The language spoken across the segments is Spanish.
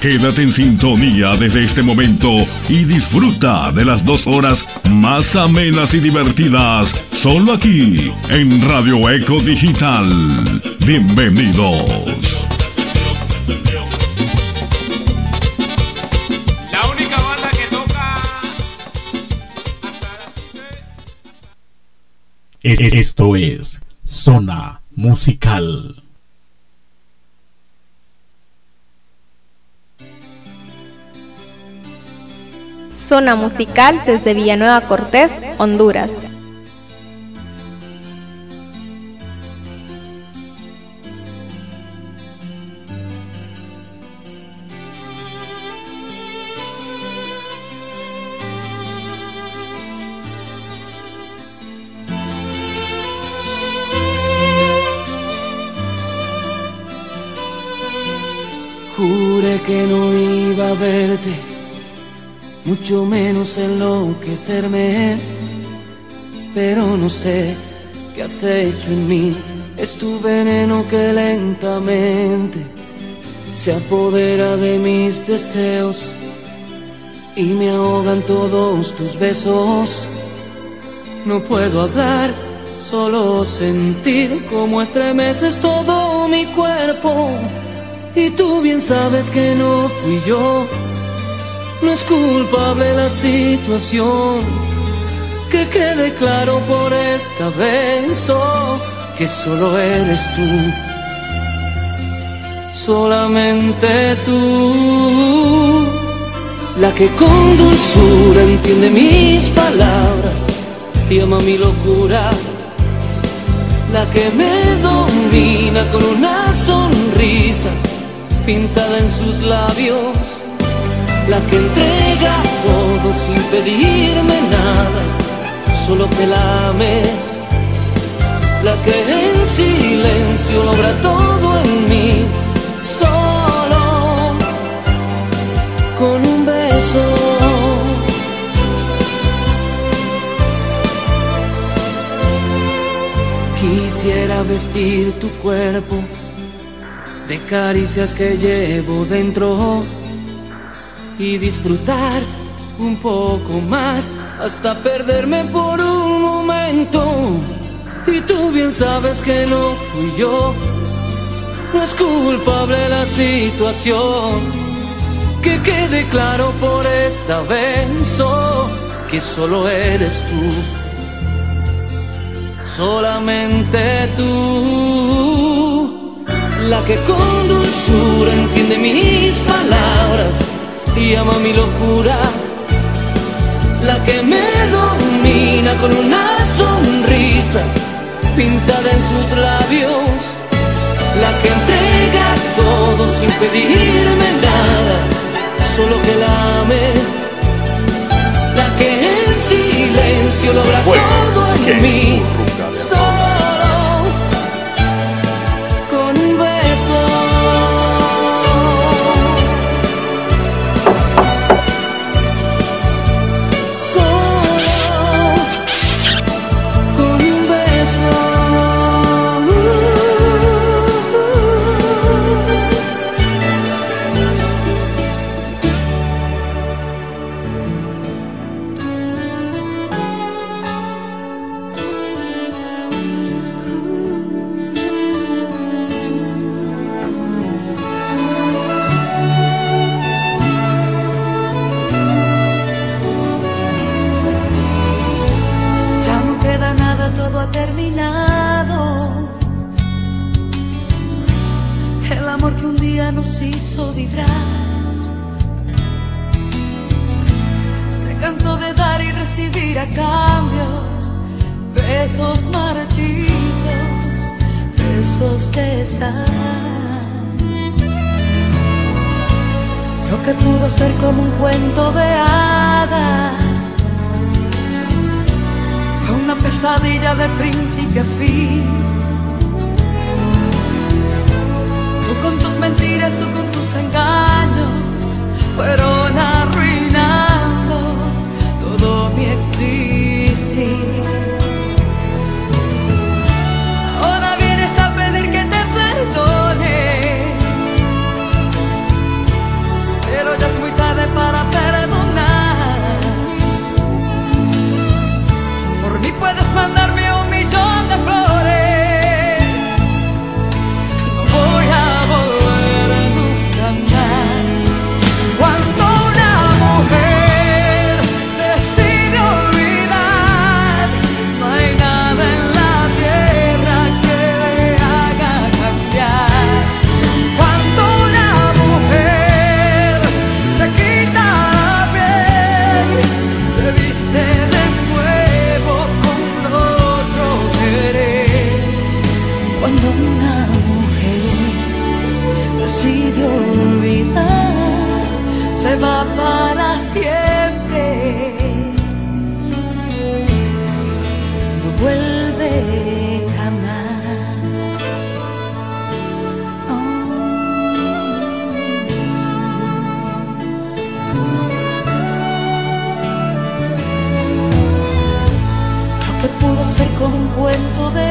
Quédate en sintonía desde este momento y disfruta de las dos horas más amenas y divertidas, solo aquí en Radio Eco Digital. Bienvenidos. La única banda que toca. Es- es- Esto es Zona Musical. Zona musical desde Villanueva Cortés, Honduras. Mucho menos enloquecerme, pero no sé qué has hecho en mí. Es tu veneno que lentamente se apodera de mis deseos y me ahogan todos tus besos. No puedo hablar, solo sentir cómo estremeces todo mi cuerpo. Y tú bien sabes que no fui yo, no es culpable la situación. Que quede claro por esta vez oh, que solo eres tú, solamente tú, la que con dulzura entiende mis palabras y ama mi locura la que me domina con una sonrisa pintada en sus labios, la que entrega todo sin pedirme nada, solo que la ame, la que en silencio logra todo en mí, solo con un beso. Quisiera vestir tu cuerpo de caricias que llevo dentro y disfrutar un poco más hasta perderme por un momento. Y tú bien sabes que no fui yo, no es culpable la situación. Que quede claro por esta vez oh, que solo eres tú solamente tú, la que con dulzura entiende mis palabras y ama mi locura, la que me domina con una sonrisa pintada en sus labios, la que entrega todo sin pedirme nada, solo que la ame, la que en silencio logra todo en mí. Un cuento de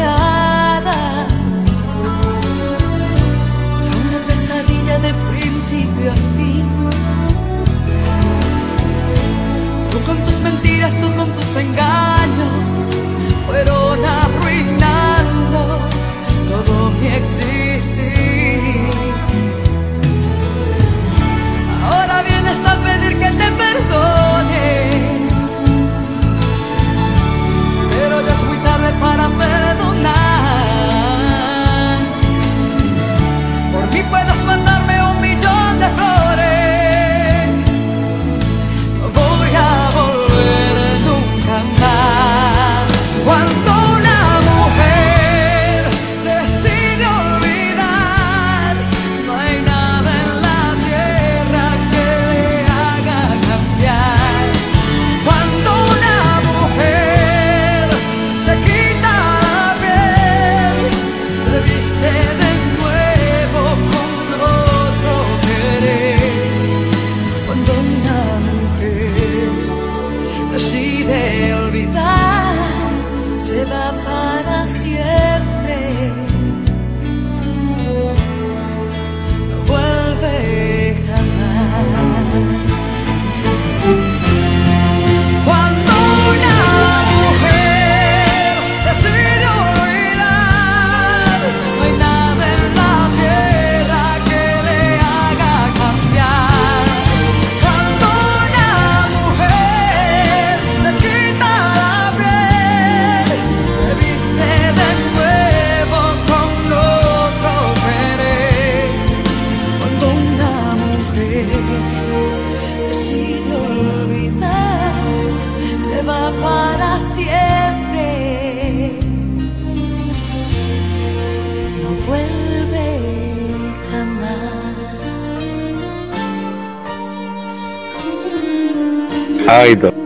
jamás. Aito.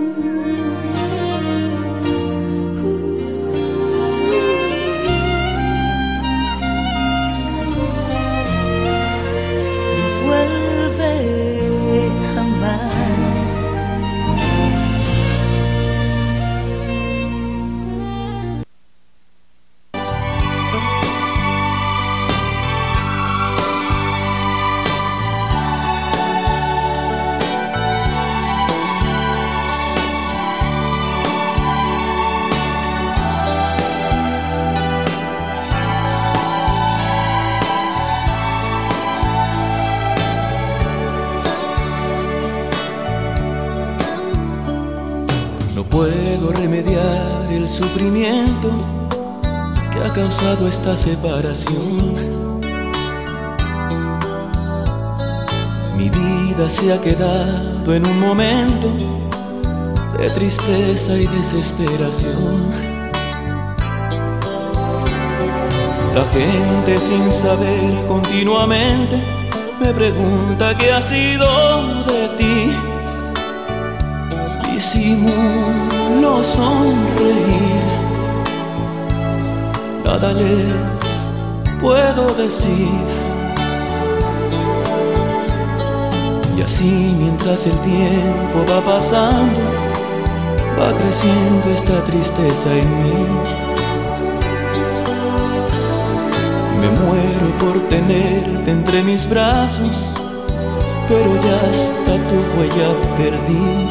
Desesperación. La gente sin saber continuamente me pregunta qué ha sido de ti. Disimulo sonreír, nada les puedo decir. Y así mientras el tiempo va pasando, va creciendo esta tristeza en mí. Me muero por tenerte entre mis brazos, pero ya hasta tu huella perdí.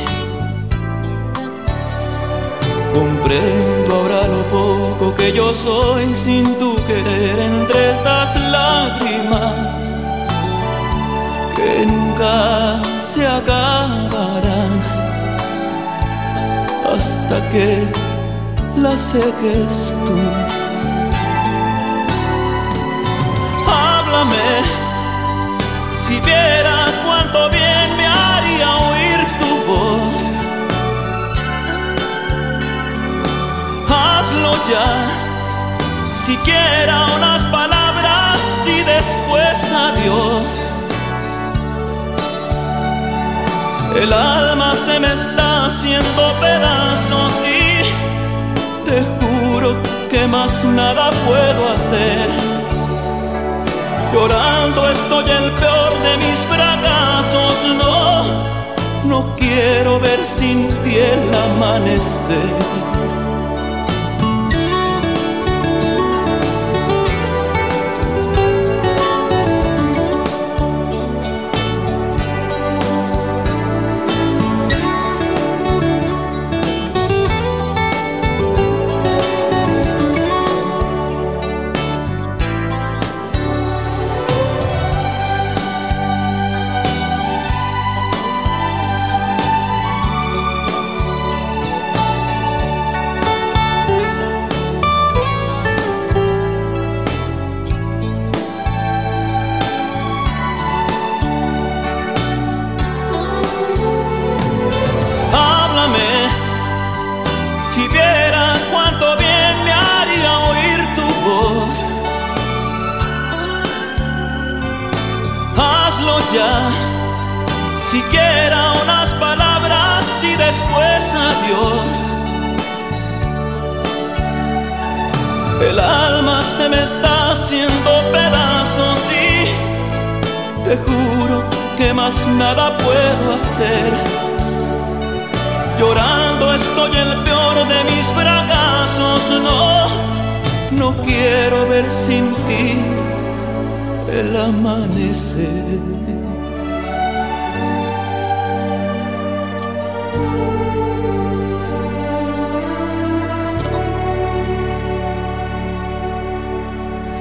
Comprendo ahora lo poco que yo soy sin tu querer entre estas lágrimas que nunca se acabarán hasta que las seques tú. si vieras cuánto bien me haría oír tu voz. Hazlo ya, siquiera unas palabras y después adiós. El alma se me está haciendo pedazos y te juro que más nada puedo hacer Llorando estoy el peor de mis fracasos. No, no quiero ver sin ti el amanecer.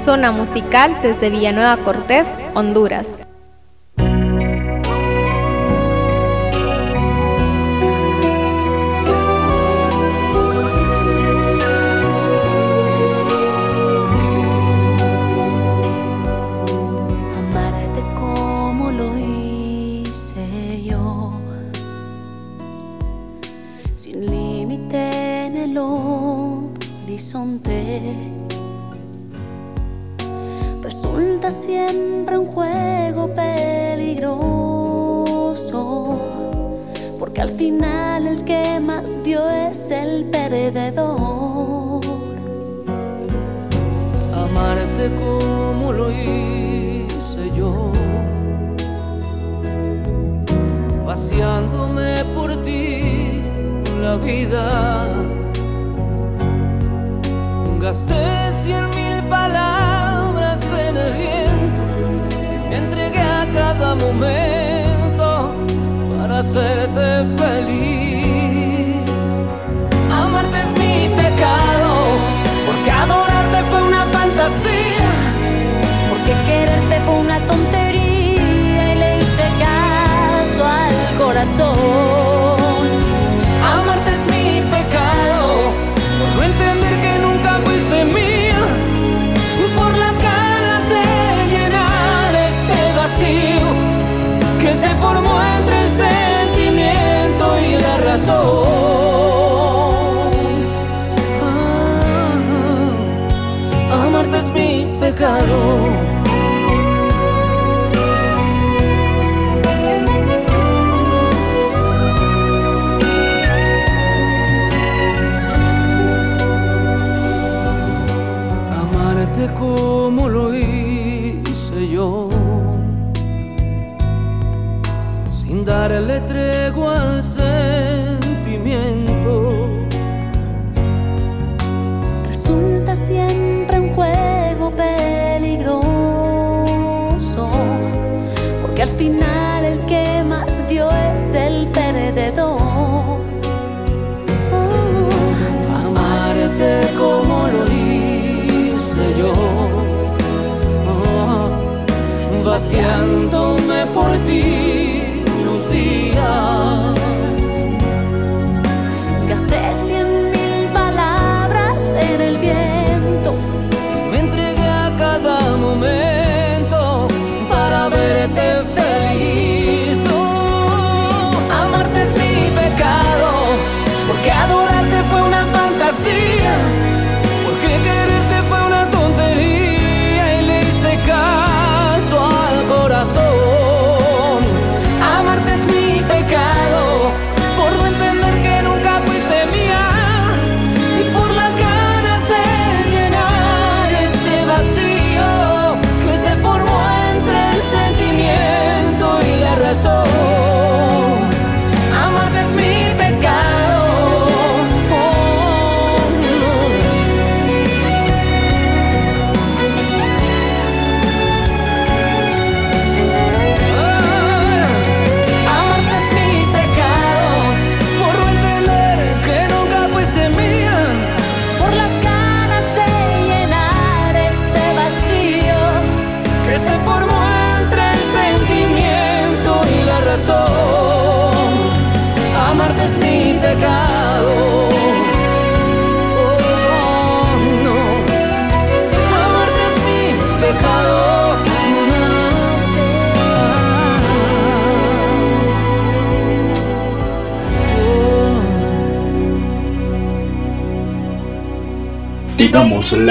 Zona musical desde Villanueva Cortés, Honduras.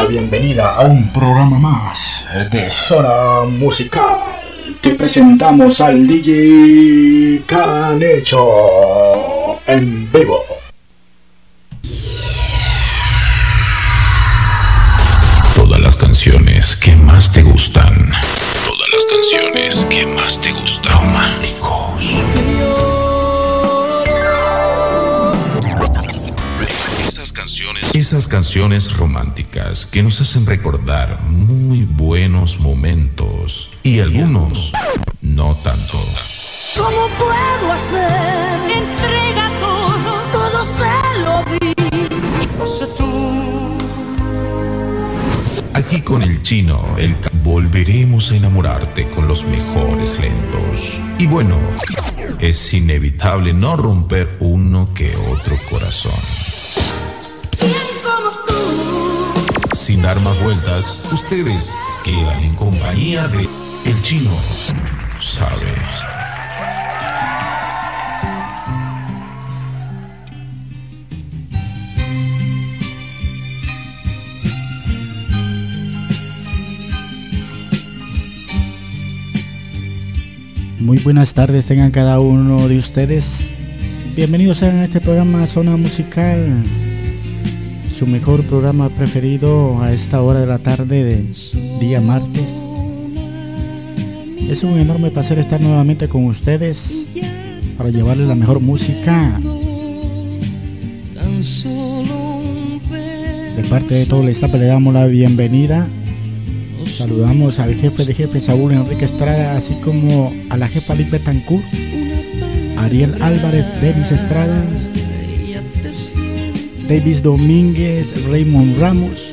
Bienvenida a un programa más de Zona Musical. Te presentamos al DJ Canecho en vivo. Canciones, románticas que nos hacen recordar muy buenos momentos y algunos no tanto. ¿Cómo puedo hacer? Entrega todo, todo se lo di. No sé tú. Aquí con el chino, el volveremos a enamorarte con los mejores lentos. Y bueno, es inevitable no romper uno que otro corazón. Dar más vueltas, ustedes quedan en compañía de el chino. Sabe. Muy buenas tardes tengan cada uno de ustedes. Bienvenidos a este programa Zona Musical, su mejor programa preferido a esta hora de la tarde de día martes. Es un enorme placer estar nuevamente con ustedes para llevarles la mejor música. De parte de todo el staff le damos la bienvenida. Saludamos al jefe de jefe Saúl Enrique Estrada, así como a la jefa Liz Betancourt, Ariel Álvarez, Denis Estrada, Davis Domínguez, Raymond Ramos,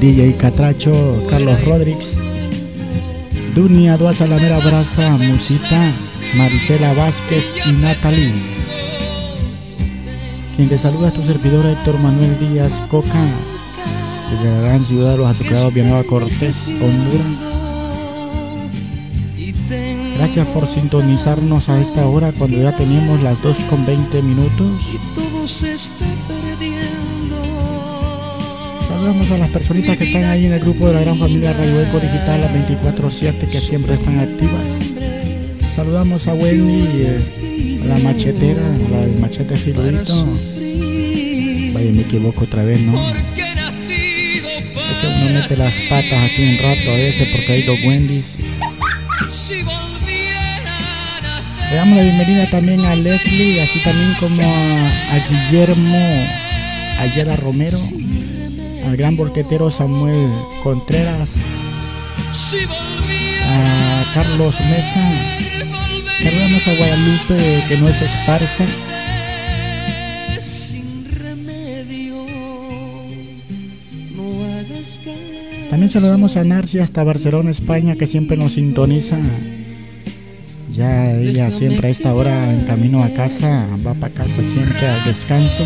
DJ Catracho, Carlos Rodríguez, Dunia Duaza La Mera Braza, Musita, Marisela Vázquez y Natalie. Quien te saluda es tu servidor Héctor Manuel Díaz Coca, desde la gran ciudad de los azucarados Villanueva Cortés, Honduras. Gracias por sintonizarnos a esta hora cuando ya tenemos las 2 con 20 minutos. Saludamos a las personitas que están ahí en el grupo de la gran familia Radio Eco Digital, las 24-7 que siempre están activas. Saludamos a Wendy, eh, la machetera, la del machete filudito. Vaya, me equivoco otra vez, ¿no? Es que uno mete las patas aquí un rato a veces porque hay dos Wendy's. Le damos la bienvenida también a Leslie, así también como a, Guillermo Ayala Romero, al gran borquetero Samuel Contreras, a Carlos Mesa, saludamos a Guadalupe que no es esparza. También saludamos a Narcia hasta Barcelona, España, que siempre nos sintoniza. Ya ella siempre a esta hora en camino a casa, va para casa siempre al descanso.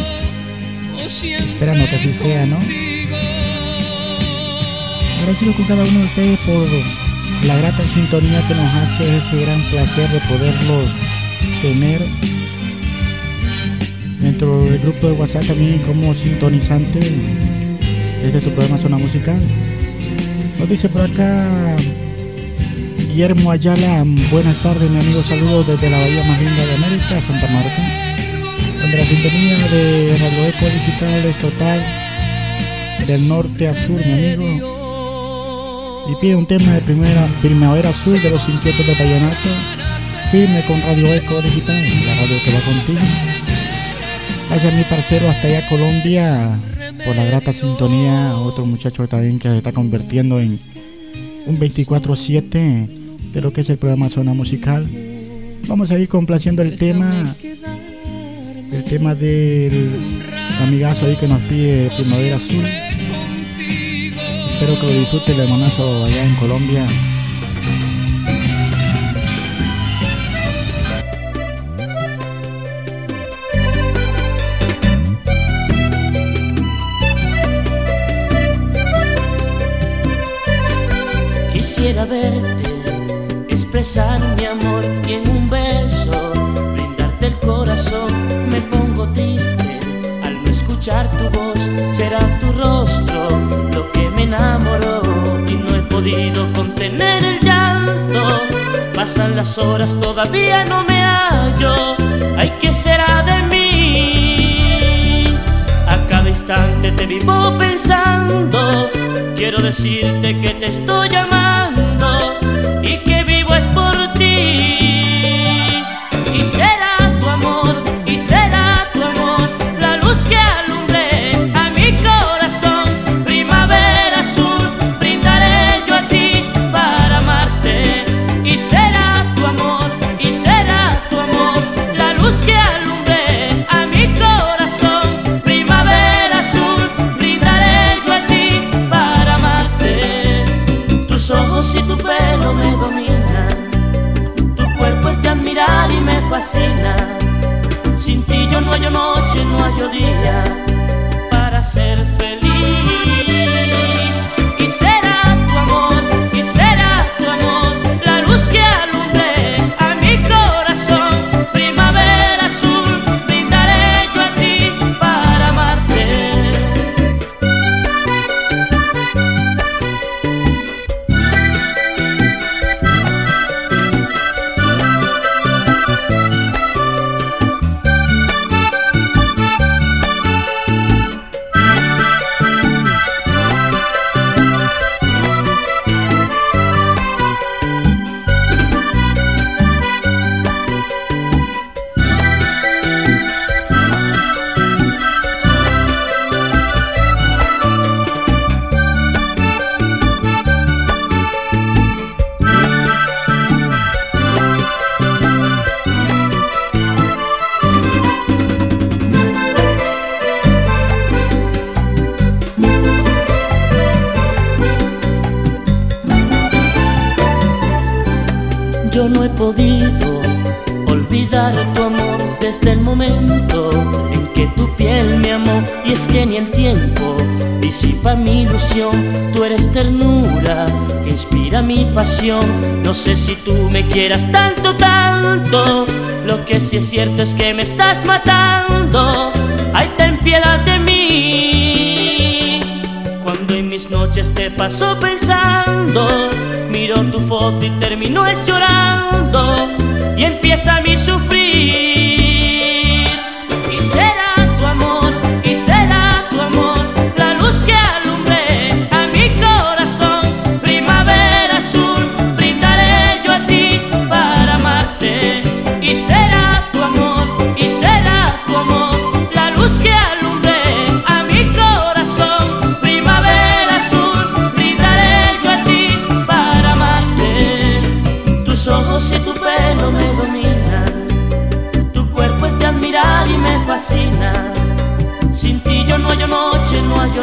Esperando que así sea, ¿no? Agradecido con cada uno de ustedes por la grata sintonía que nos hace ese gran placer de poderlos tener dentro del grupo de WhatsApp también como sintonizante desde tu programa Zona Musical. Nos dice por acá Guillermo Ayala, buenas tardes mi amigo, saludos desde la bahía más linda de América, Santa Marta, donde la sintonía de Radio Eco Digital es total, del norte a sur mi amigo, y pide un tema de primera, primavera azul de los inquietos de Vallenato, firme con Radio Eco Digital, la radio que va contigo. Gracias mi parcero hasta allá Colombia por la grata sintonía, otro muchacho también que se está convirtiendo en un 24-7 de lo que es el programa Zona Musical. Vamos a ir complaciendo el tema, el tema del amigazo ahí que nos pide Primavera Azul. Espero que lo disfrute el hermanazo allá en Colombia. Quisiera verte expresar mi amor y en un beso brindarte el corazón. Me pongo triste escuchar tu voz, será tu rostro lo que me enamoró y no he podido contener el llanto. Pasan las horas, todavía no me hallo. Ay, ¿qué será de mí? A cada instante te vivo pensando. Quiero decirte que te estoy amando y que vivo es por ti. Y será tu amor, y será tu amor, la luz que Sin ti yo no hallo noche, no hallo día podido olvidar tu amor desde el momento en que tu piel me amó. Y es que ni el tiempo disipa mi ilusión. Tú eres ternura que inspira mi pasión. No sé si tú me quieras tanto, tanto. Lo que sí es cierto es que me estás matando. Ay, ten piedad de mí. Noches te paso pensando, miro tu foto y termino es llorando y empieza mi sufrir.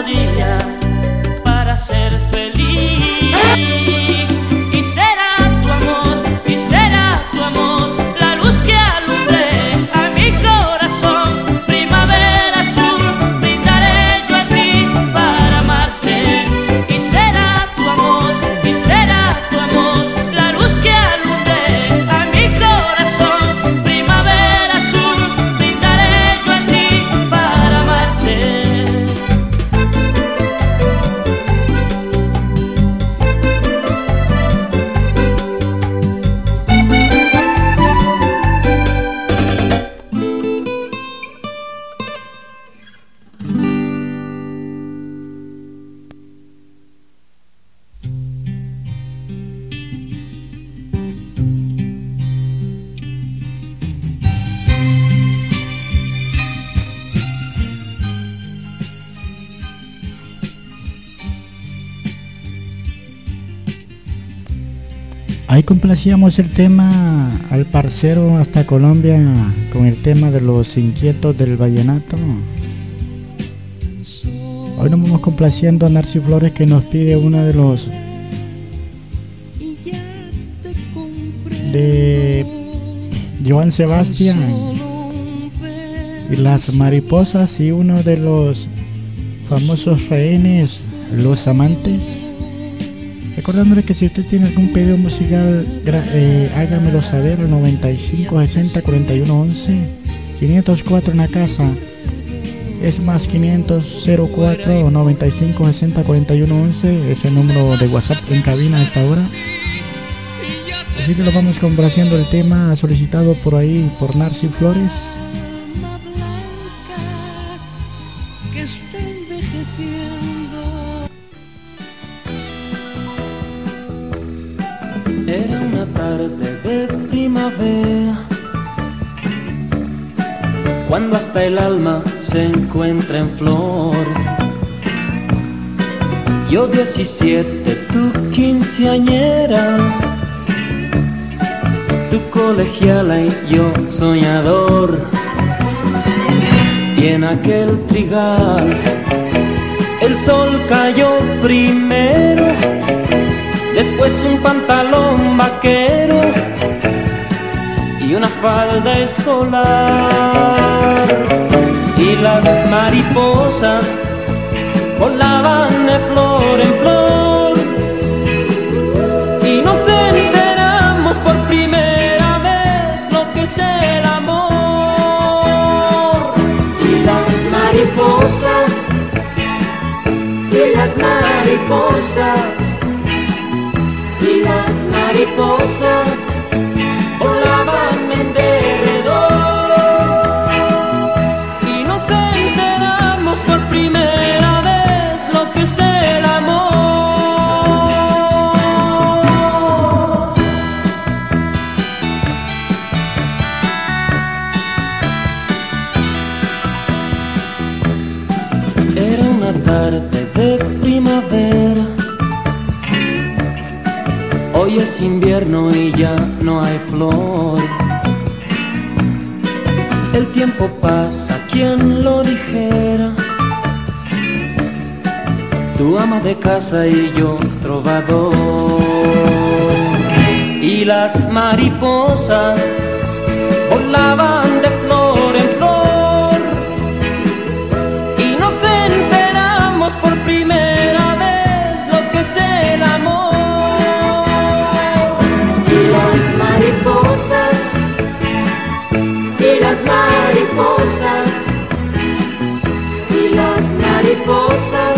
dia. Ahí complacíamos el tema al parcero hasta Colombia con el tema de los inquietos del vallenato. Hoy nos vamos complaciendo a Narci Flores que nos pide una de los de Joan Sebastián y las mariposas y uno de los famosos rehenes, los amantes. Recordándole que si usted tiene algún pedido musical, eh, hágamelo saber al 95 60 41 11 504 en la casa. Es más 504 95 60 41 11 es el número de WhatsApp en cabina a esta hora. Así que lo vamos complaciendo el tema solicitado por ahí por Narci Flores. Cuando hasta el alma se encuentra en flor. Yo 17, tu quinceañera, tu colegiala y yo soñador. Y en aquel trigal el sol cayó primero, después un pantalón vaquero y una falda escolar. Y las mariposas volaban de flor en flor. Y nos enteramos por primera vez lo que es el amor. Y las mariposas, y las mariposas, y las mariposas es invierno y ya no hay flor. El tiempo pasa, quien lo dijera. Tu ama de casa y yo trovador. Y las mariposas volaban y las mariposas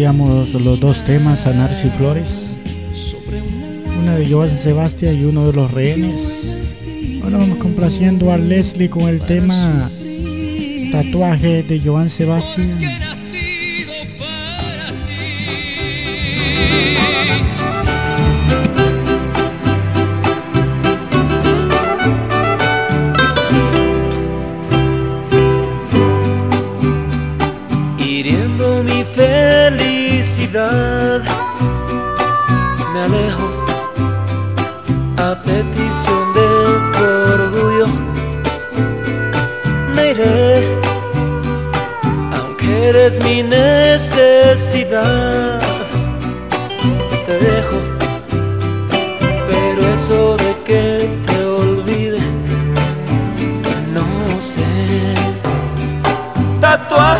los dos temas, Anarcio y Flores, una de Joan Sebastián y uno de los rehenes. Ahora vamos complaciendo a Leslie con el tema Tatuaje de Joan Sebastián. me alejo a petición de tu orgullo. Me iré, aunque eres mi necesidad. Te dejo, pero eso de que te olvide, no sé. Tatuaje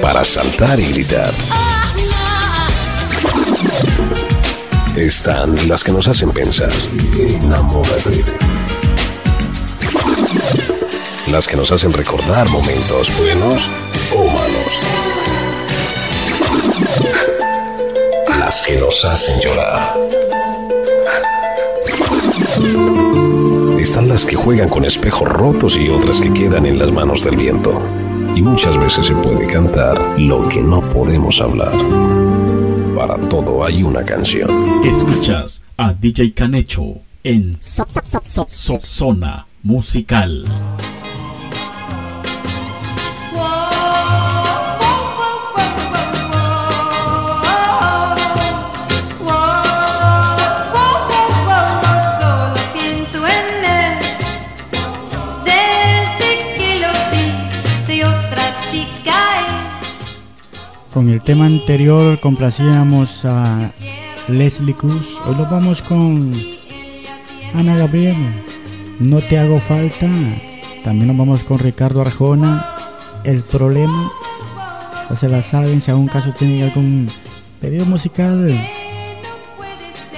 para saltar y gritar. Están las que nos hacen pensar, enamórate. Las que nos hacen recordar momentos buenos o malos. Las que nos hacen llorar. Están las que juegan con espejos rotos y otras que quedan en las manos del viento. Y muchas veces se puede cantar lo que no podemos hablar. Para todo hay una canción. Escuchas a DJ Canecho en Zona Musical. Con el tema anterior complacíamos a Leslie Cruz. Hoy nos vamos con Ana Gabriel. No te hago falta. También nos vamos con Ricardo Arjona. El problema. No se la saben. Si algún caso tienen algún pedido musical,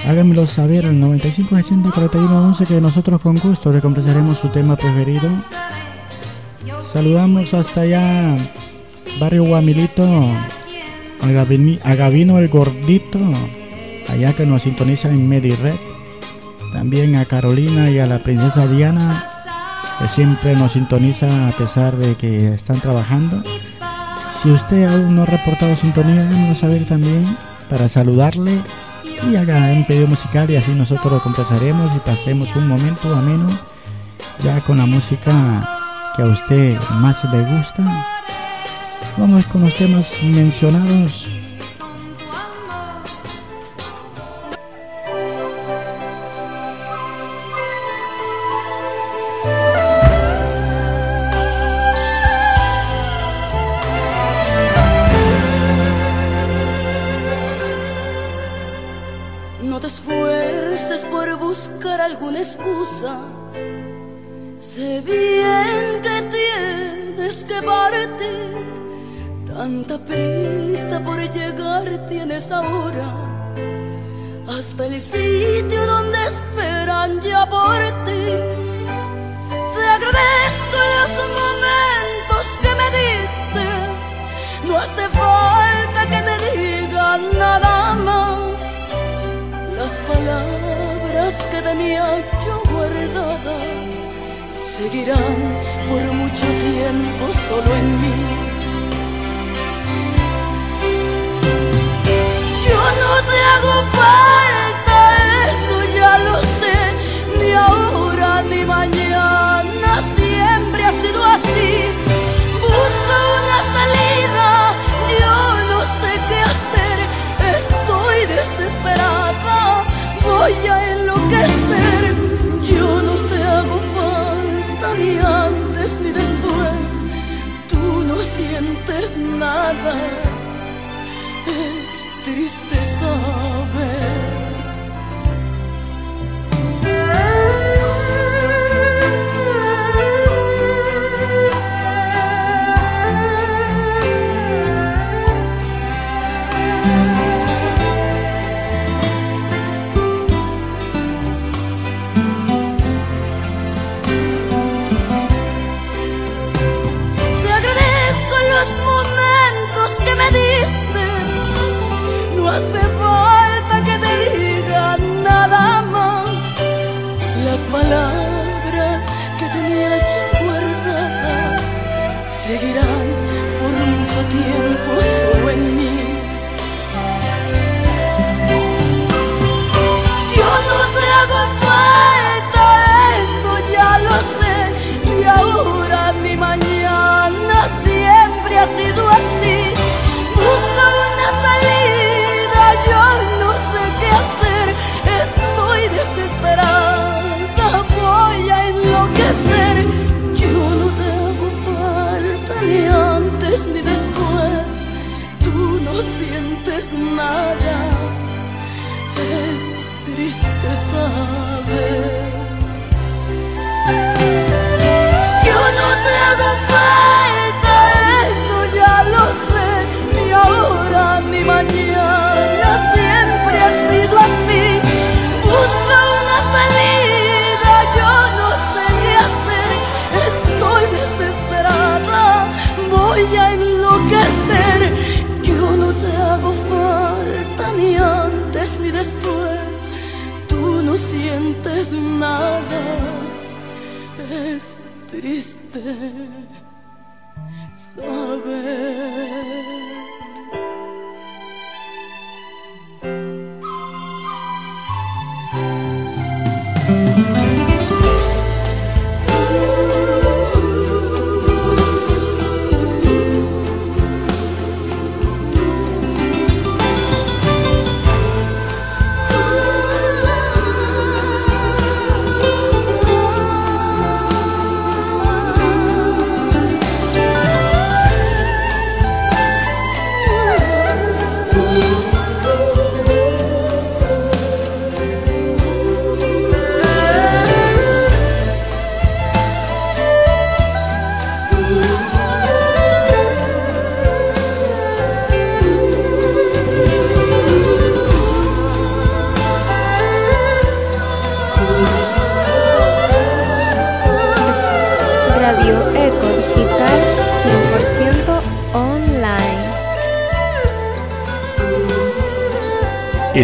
háganmelo saber al 95 60 41 11 que nosotros con gusto le complaceremos su tema preferido. Saludamos hasta allá, Barrio Guamilito, a, Gavini- a Gavino el Gordito, allá que nos sintoniza en Medired. También a Carolina y a la princesa Diana, que siempre nos sintoniza a pesar de que están trabajando. Si usted aún no ha reportado sintonía, háganos saber también para saludarle y haga un pedido musical y así nosotros lo complaceremos y pasemos un momento ameno ya con la música que a usted más le gusta. Vamos con los temas mencionados. No te esfuerces por buscar alguna excusa. Sé bien que tienes que partir. Tanta prisa por llegar tienes ahora. Hasta el sitio donde esperan ya por ti. Te agradezco los momentos que me diste. No hace falta que te diga nada más. Las palabras que tenía yo guardadas seguirán por mucho tiempo solo en mí. Hago falta, eso ya lo sé, ni ahora ni mañana, siempre ha sido así. Busco una salida, yo no sé qué hacer, estoy desesperada, voy a enloquecer. Yo no te hago falta ni antes ni después, tú no voy triste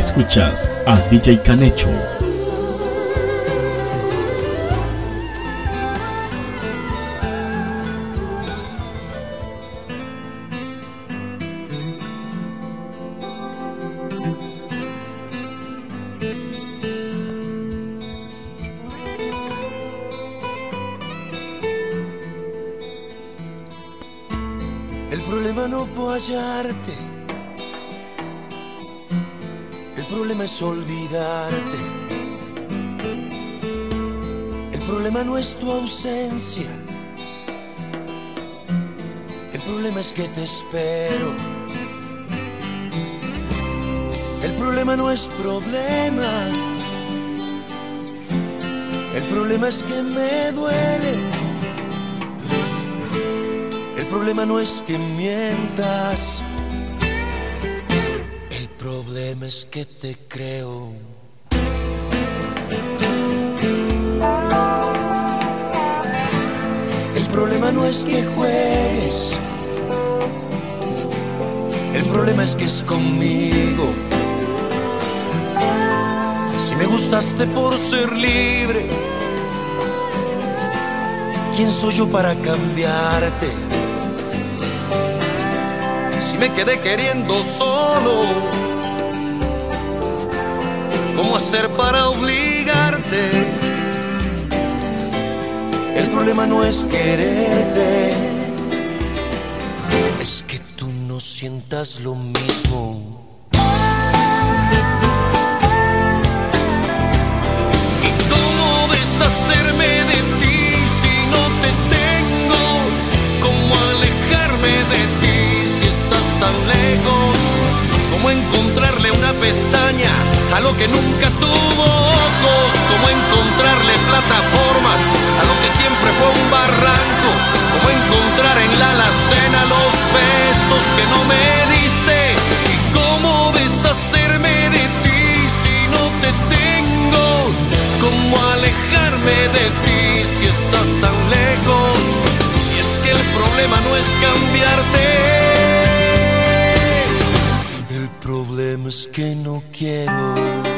Escuchas a DJ Canecho. Problema. El problema es que me duele. El problema no es que mientas. El problema es que te creo. El problema no es que juegues. El problema es que es conmigo. Gustaste por ser libre, ¿quién soy yo para cambiarte? Si me quedé queriendo solo, ¿cómo hacer para obligarte? El problema no es quererte, es que tú no sientas lo mismo. Que nunca tuvo ojos? ¿Cómo encontrarle plataformas a lo que siempre fue un barranco? ¿Cómo encontrar en la alacena los besos que no me diste? ¿Y cómo deshacerme de ti si no te tengo? ¿Cómo alejarme de ti si estás tan lejos? Y es que el problema no es cambiarte. Es que no quiero.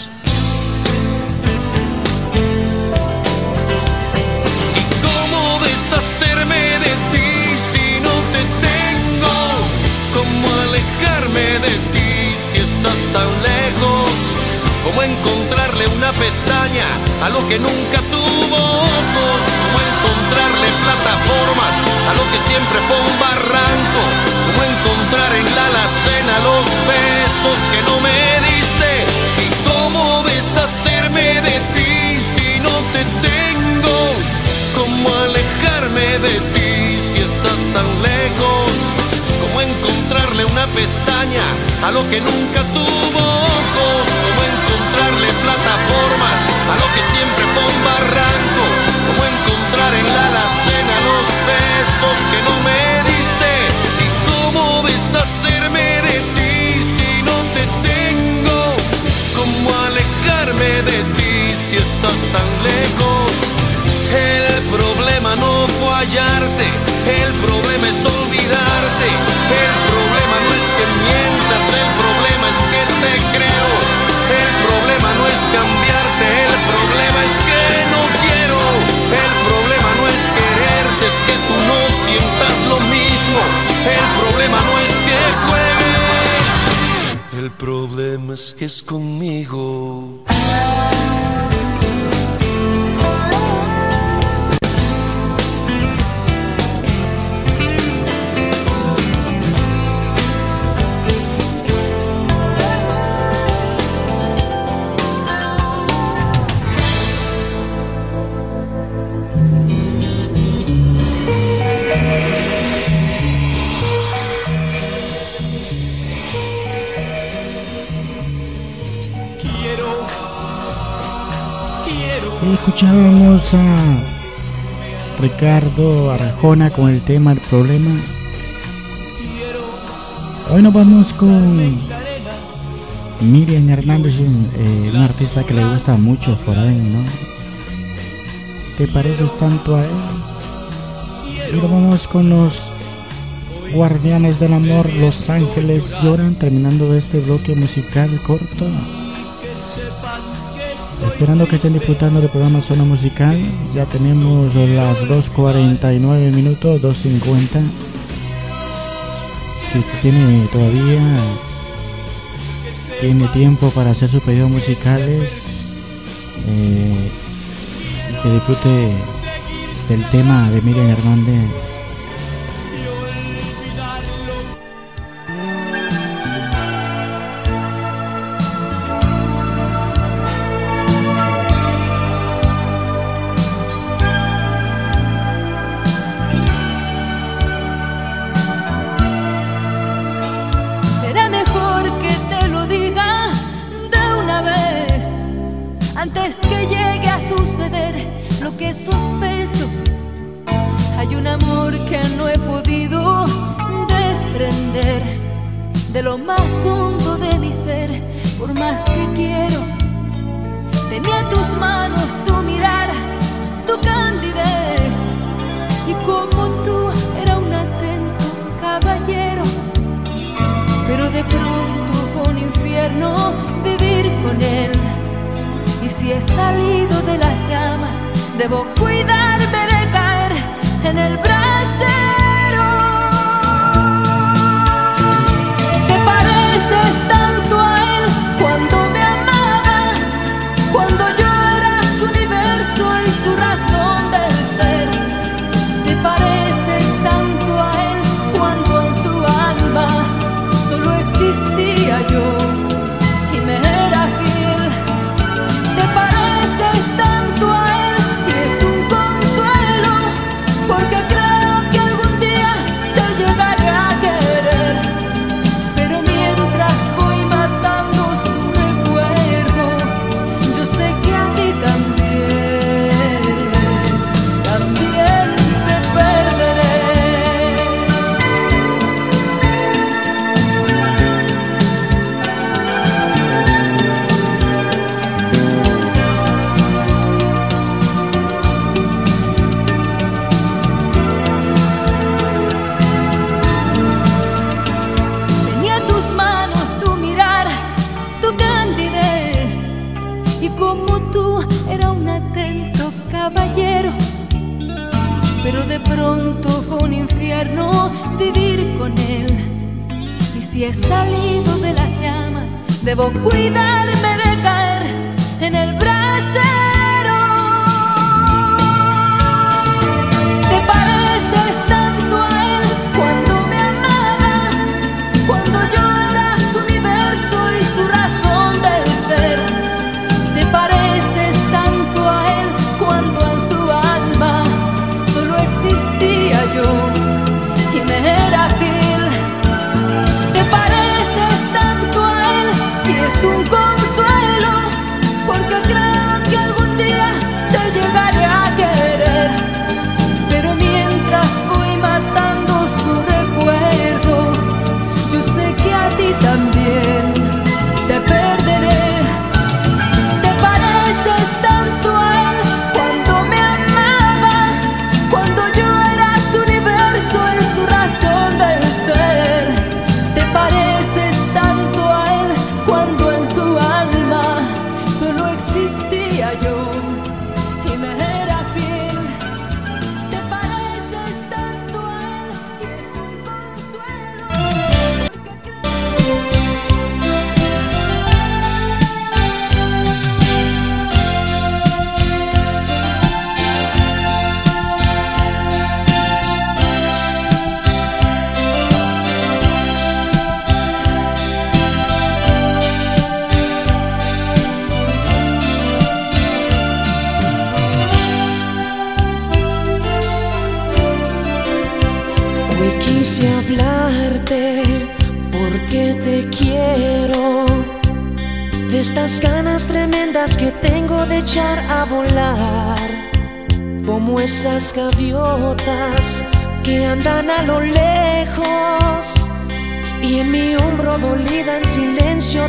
Deshacerme de ti si no te tengo? ¿Cómo alejarme de ti si tan lejos como encontrarle una pestaña a lo que nunca tuvo ojos, como encontrarle plataformas a lo que siempre fue un barranco, como encontrar en la alacena los besos que no me de ti si estás tan lejos, como encontrarle una pestaña a lo que nunca tuvo ojos, como encontrarle plataformas a lo que siempre fue un barranco, como encontrar en la alacena los besos que no me diste. Y cómo deshacerme de ti si no te tengo, cómo alejarme de ti si estás tan lejos. No fue hallarte, el problema es olvidarte. El problema no es que mientas, el problema es que te creo. El problema no es cambiarte, el problema es que no quiero. El problema no es quererte, es que tú no sientas lo mismo. El problema no es que juegues, el problema es que es conmigo. Escuchábamos a Ricardo Arjona con el tema El problema. Hoy nos vamos con Miriam Hernández, eh, una artista que le gusta mucho por ahí, ¿no? ¿Te pareces tanto a él? Y nos vamos con los Guardianes del Amor, Los Ángeles lloran, terminando este bloque musical corto. Esperando que estén disfrutando del programa Zona Musical. Ya tenemos las 2.49 minutos, 2.50. Si tiene todavía tiene tiempo para hacer sus pedidos musicales, eh, que disfrute del tema de Miriam Hernández.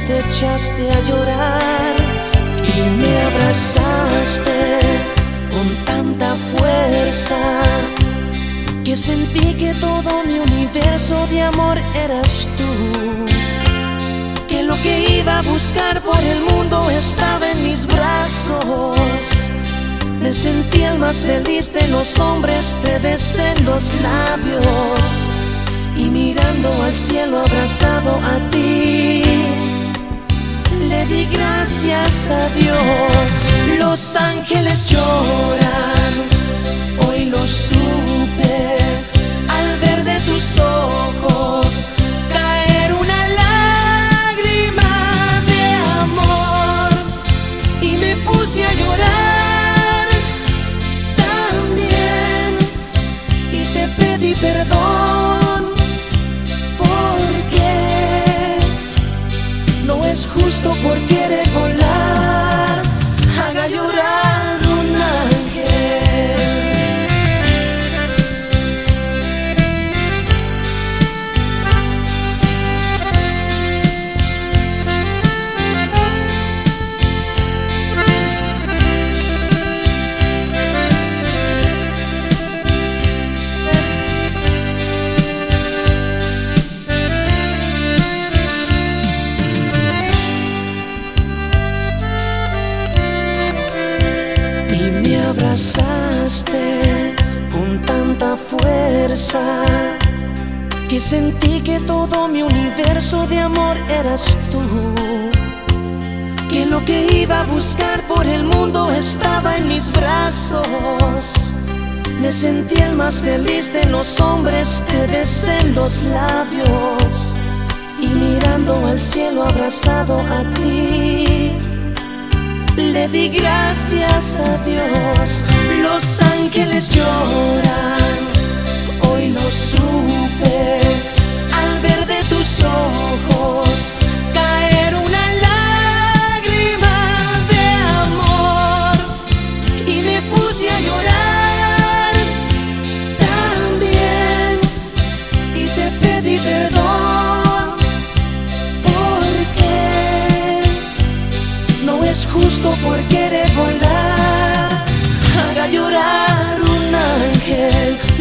te echaste a llorar y me abrazaste con tanta fuerza que sentí que todo mi universo de amor eras tú. Que lo que iba a buscar por el mundo estaba en mis brazos. Me sentí el más feliz de los hombres, te besé en los labios y mirando al cielo abrazado a ti di gracias a Dios. Los ángeles lloran, hoy los suben. buscar por el mundo estaba en mis brazos. Me sentí el más feliz de los hombres, te besé en los labios y mirando al cielo abrazado a ti. Le di gracias a Dios, los ángeles lloran, hoy lo supe al ver de tus ojos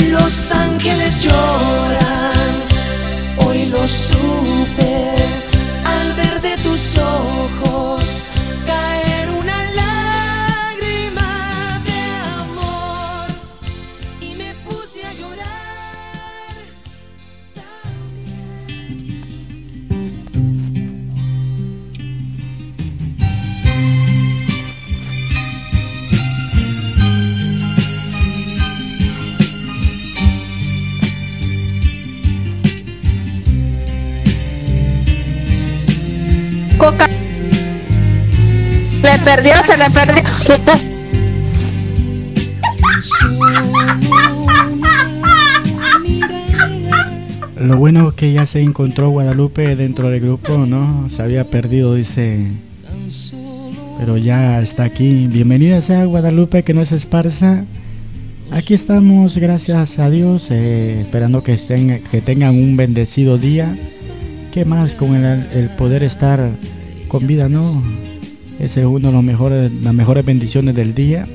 Los ángeles lloran. Perdió, se le perdió. Lo bueno es que ya se encontró Guadalupe dentro del grupo, ¿no? Se había perdido, dice. Pero ya está aquí. Bienvenida sea Guadalupe, que no es esparza. Aquí estamos, gracias a Dios, eh, esperando que, estén, que tengan un bendecido día. ¿Qué más con el poder estar con vida, no? Ese es uno de los mejores, las mejores bendiciones del día.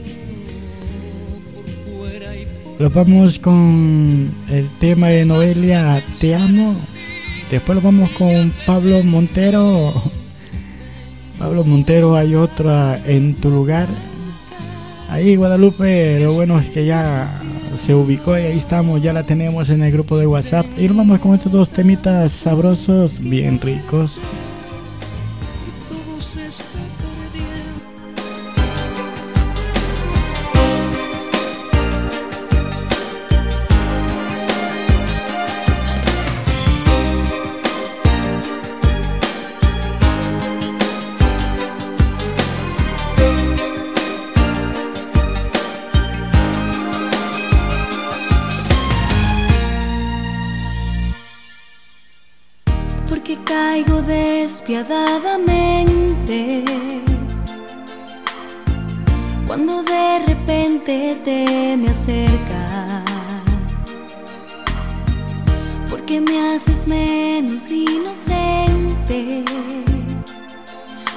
Lo vamos con el tema de Noelia, Te amo. Después lo vamos con Pablo Montero. Pablo Montero, hay otra en tu lugar. Ahí Guadalupe, lo bueno es que ya se ubicó y ahí estamos, ya la tenemos en el grupo de WhatsApp. Y nos vamos con estos dos temitas sabrosos, bien ricos.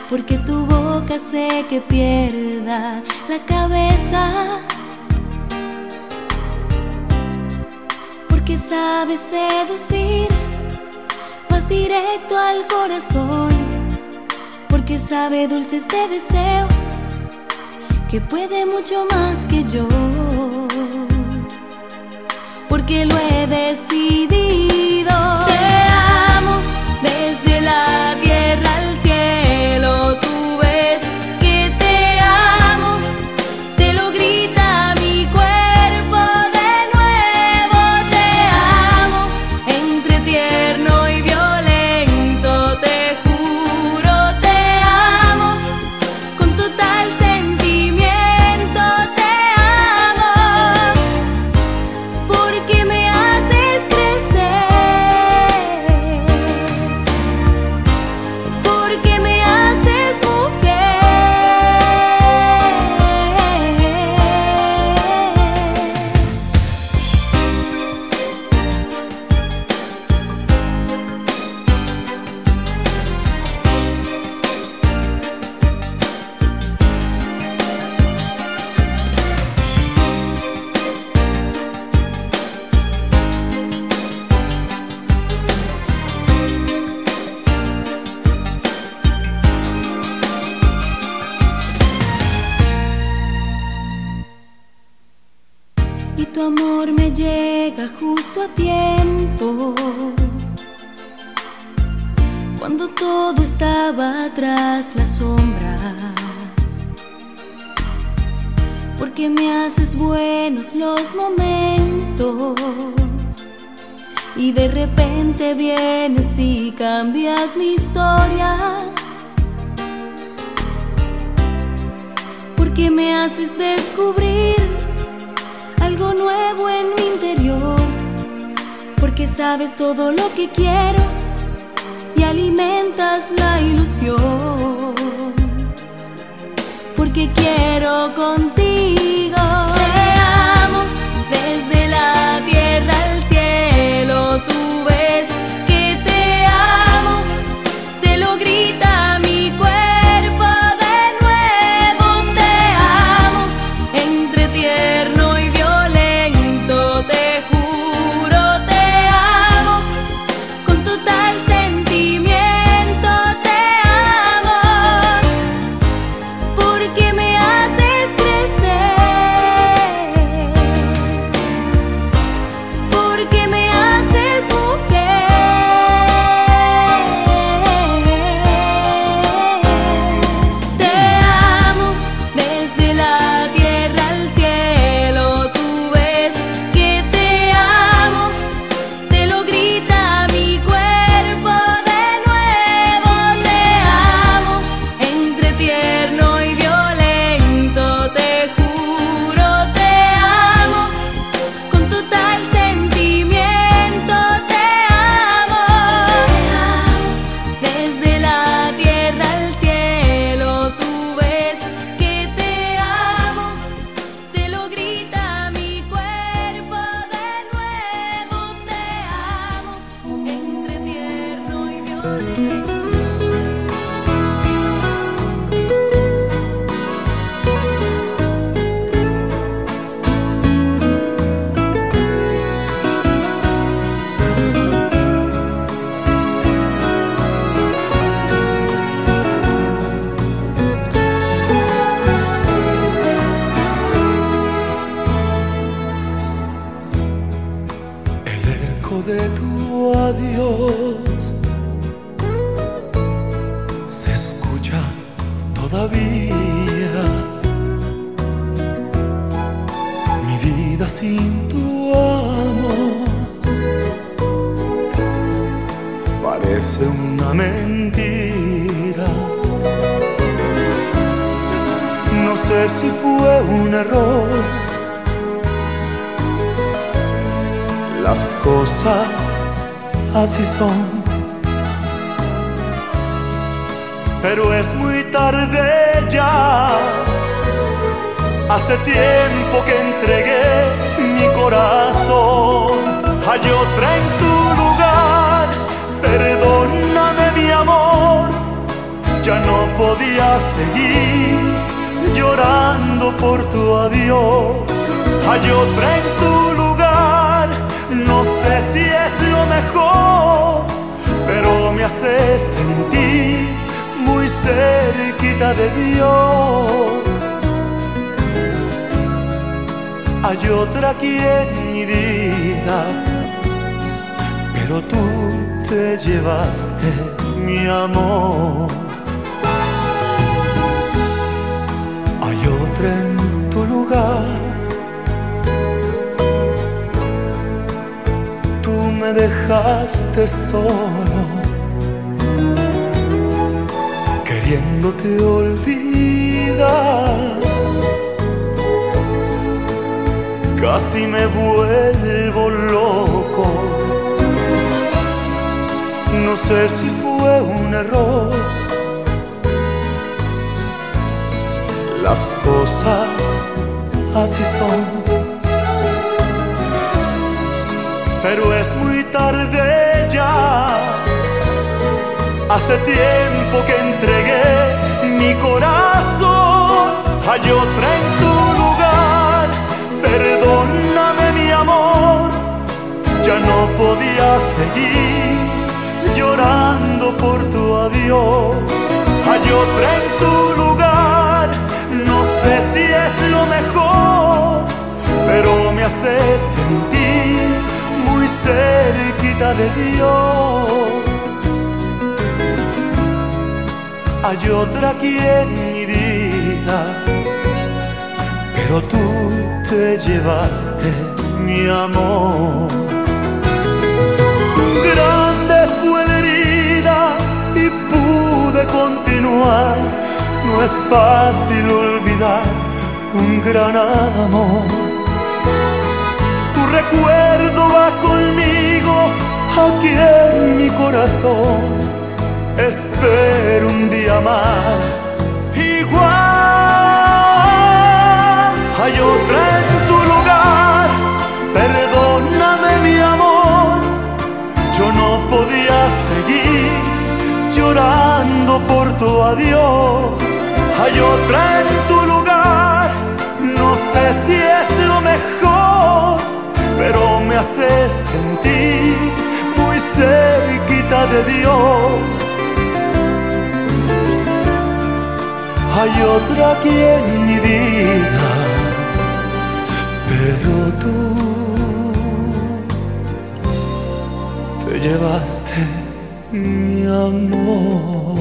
Porque tu boca hace que pierda la cabeza. Porque sabes seducir vas directo al corazón, porque sabe dulce este deseo, que puede mucho más que yo, porque lo he decidido. Todo lo que quiero y alimentas la ilusión, porque quiero contigo. De Dios. hay otra aquí en mi vida, pero tú te llevaste mi amor. Grande fue la herida y pude continuar, no es fácil olvidar un gran amor. Tu recuerdo va conmigo aquí en mi corazón espero un día más. Igual hay otra en tu lugar, perdóname mi amor, yo no podía seguir llorando por tu adiós. Hay otra en tu lugar, no sé si es lo mejor, pero me hace sentir cerquita de Dios. hay otra aquí en mi vida, pero tú te llevaste mi amor.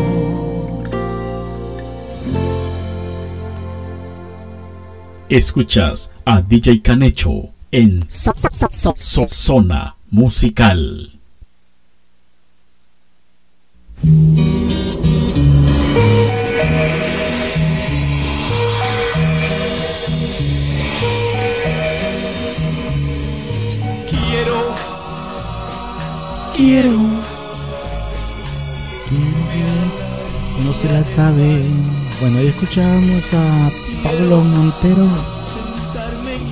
Escuchas a DJ Canecho en so, so, so, Zona Musical. No se la sabe. Bueno, escuchamos a Pablo Montero.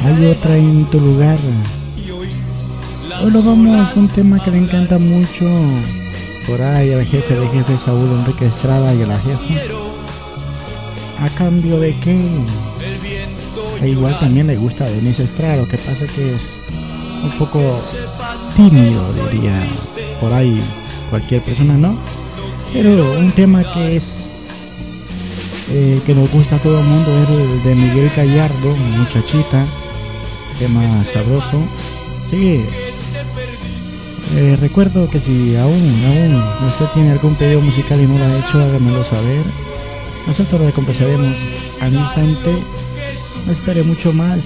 Hay otra en tu lugar. Hoy nos vamos a un tema que le encanta mucho por ahí al jefe de jefe Saúl Enrique Estrada y a la jefa. ¿A cambio de qué? E igual también le gusta a Denise Estrada, lo que pasa que es un poco tímido, diría por ahí cualquier persona, ¿no? Pero un tema que es eh, que nos gusta a todo el mundo es el de Miguel Gallardo, muchachita, tema sabroso. Sí, eh, recuerdo que si aún, aún usted tiene algún pedido musical y no lo ha hecho, hágamelo saber. Nosotros lo recompensaremos al instante. No espere mucho más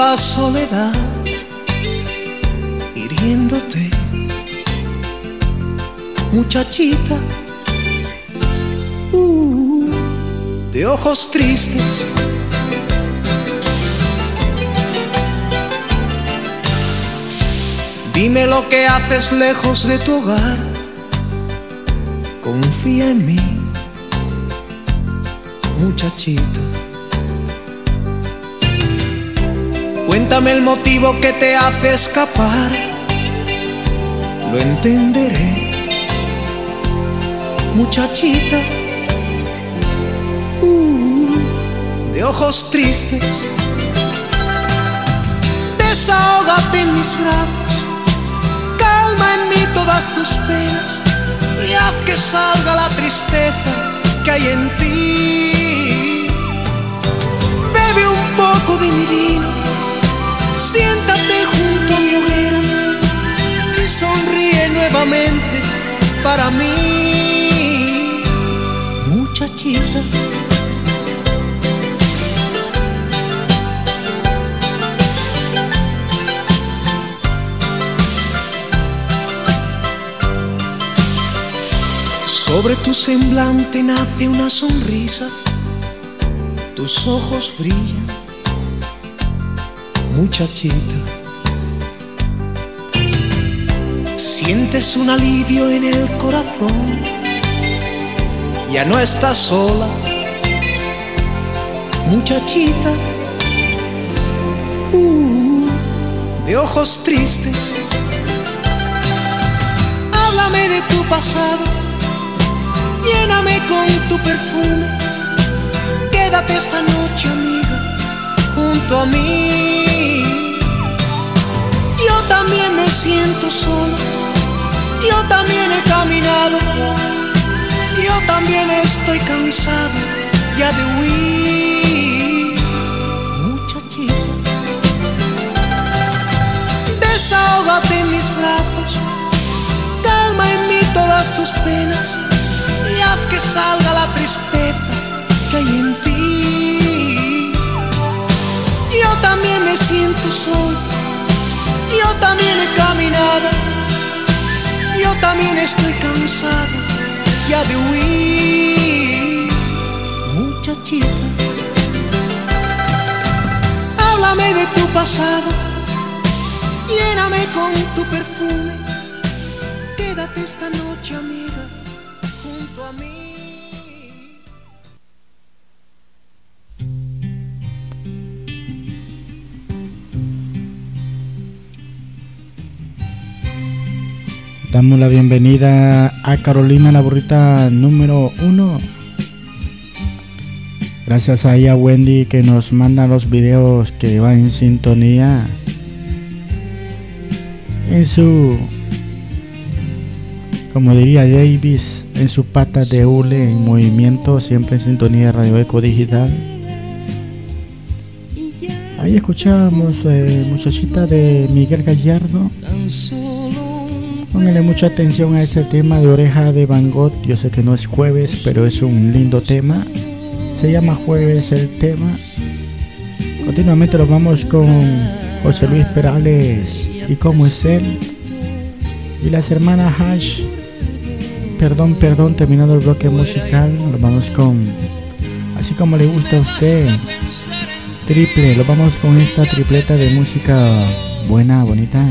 la soledad, hiriéndote, muchachita, uh, de ojos tristes. Dime lo que haces lejos de tu hogar, confía en mí, muchachita. Cuéntame el motivo que te hace escapar, lo entenderé, muchachita. Uh, de ojos tristes, desahógate en mis brazos, calma en mí todas tus penas. Y haz que salga la tristeza que hay en ti. Bebe un poco de mi vino. Siéntate junto a mi hoguera y sonríe nuevamente para mí, muchachita. Sobre tu semblante nace una sonrisa, tus ojos brillan muchachita. Sientes un alivio en el corazón, ya no estás sola, muchachita. Uh, de ojos tristes, háblame de tu pasado lléname con tu perfume. Quédate esta noche, amiga, junto a mí. Yo también me siento solo, yo también he caminado, yo también estoy cansado ya de huir. Muchachita, desahógate en mis brazos, calma en mí todas tus penas y haz que salga la tristeza también me siento solo, yo también he caminado, yo también estoy cansado ya de huir. Muchachita, háblame de tu pasado, lléname con tu perfume, quédate esta noche amiga Damos la bienvenida a Carolina, la burrita número uno. Gracias ahí a Wendy que nos manda los videos que va en sintonía en su, como diría Davis, en su pata de hule en movimiento, siempre en sintonía de Radio Eco Digital. Ahí escuchábamos eh, muchachita de Miguel Gallardo. Póngale mucha atención a ese tema de oreja de Van Gogh. Yo sé que no es jueves, pero es un lindo tema. Se llama Jueves el tema. Continuamente lo vamos con José Luis Perales y cómo es él. Y las hermanas Hash. Perdón, perdón, terminando el bloque musical. Lo vamos con. Así como le gusta a usted. Triple. Lo vamos con esta tripleta de música buena, bonita.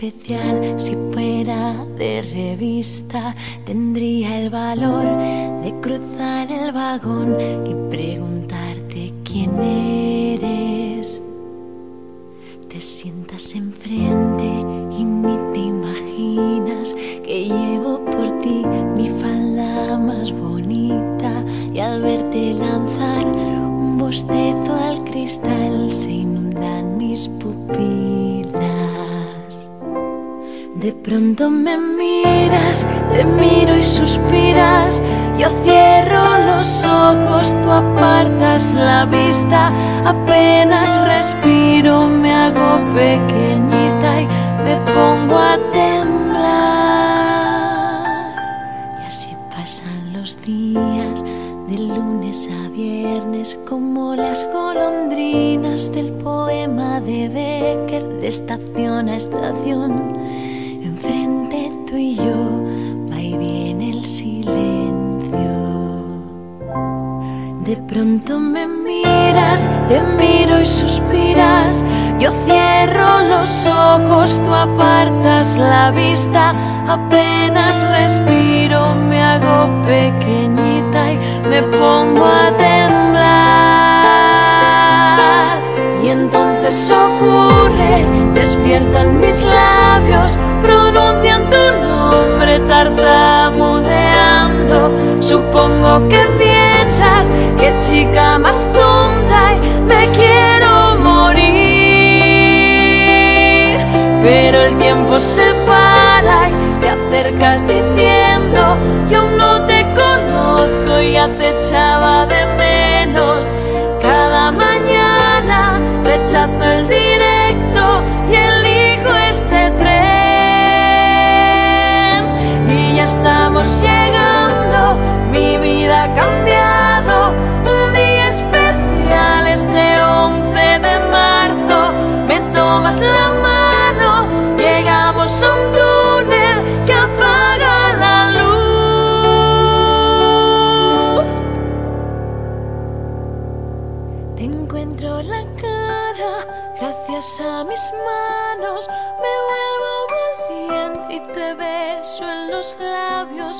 Especial, si fuera de revista, tendría la vista. Apenas respiro, me hago pequeñita vista. Apenas respiro, me hago pequeñita y me pongo a temblar. Y entonces ocurre despiertan mis labios, pronuncian tu nombre tartamudeando. Supongo que piensas que chica más tonta y me Pero el tiempo se para y te acercas diciendo, yo no te conozco y ya te echaba de menos. Cada mañana rechazo el directo y elijo este tren. Y ya estamos llegando, mi vida ha cambiado. Un día especial este 11 de marzo. Me tomas la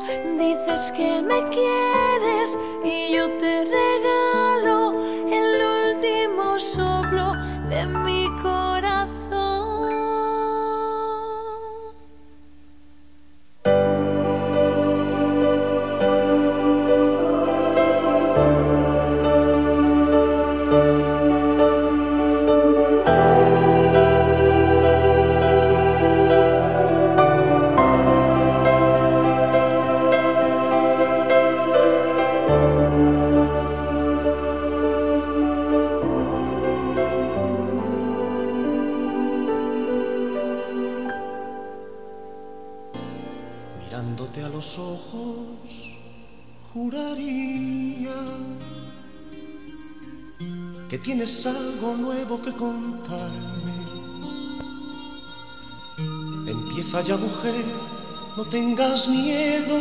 Dices que me quieres y yo te tienes algo nuevo que contarme. Empieza ya, mujer, no tengas miedo.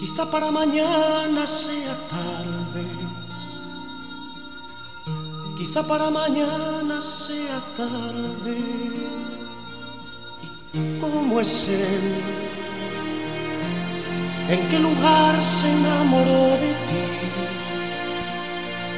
Quizá para mañana sea tarde. Quizá para mañana sea tarde. ¿Cómo es él? ¿En qué lugar se enamoró de ti?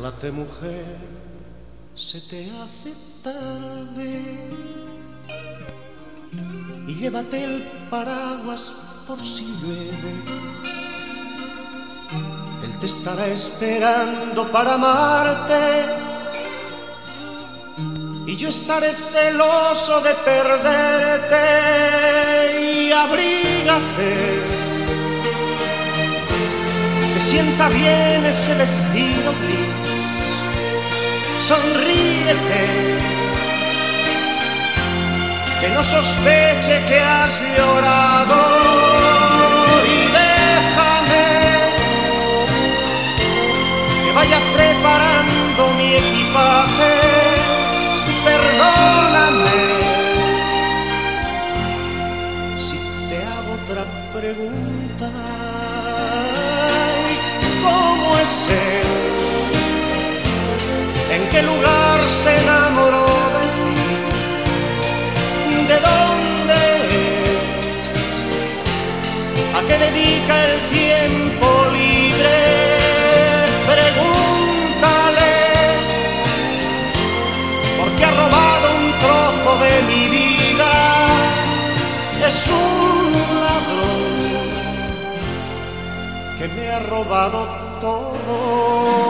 Arréglate mujer, se te hace tarde y llévate el paraguas por si llueve. Él te estará esperando para amarte y yo estaré celoso de perderte y abrígate. Me sienta bien ese vestido gris, sonríete, que no sospeche que has llorado y déjame que vaya preparando mi equipaje perdóname si te hago otra pregunta. ¿Cómo es él? ¿En qué lugar se enamoró de ti? ¿De dónde es? ¿A qué dedica el tiempo libre? Pregúntale porque ha robado un trozo de mi vida. Es un ladrón que me ha robado todo.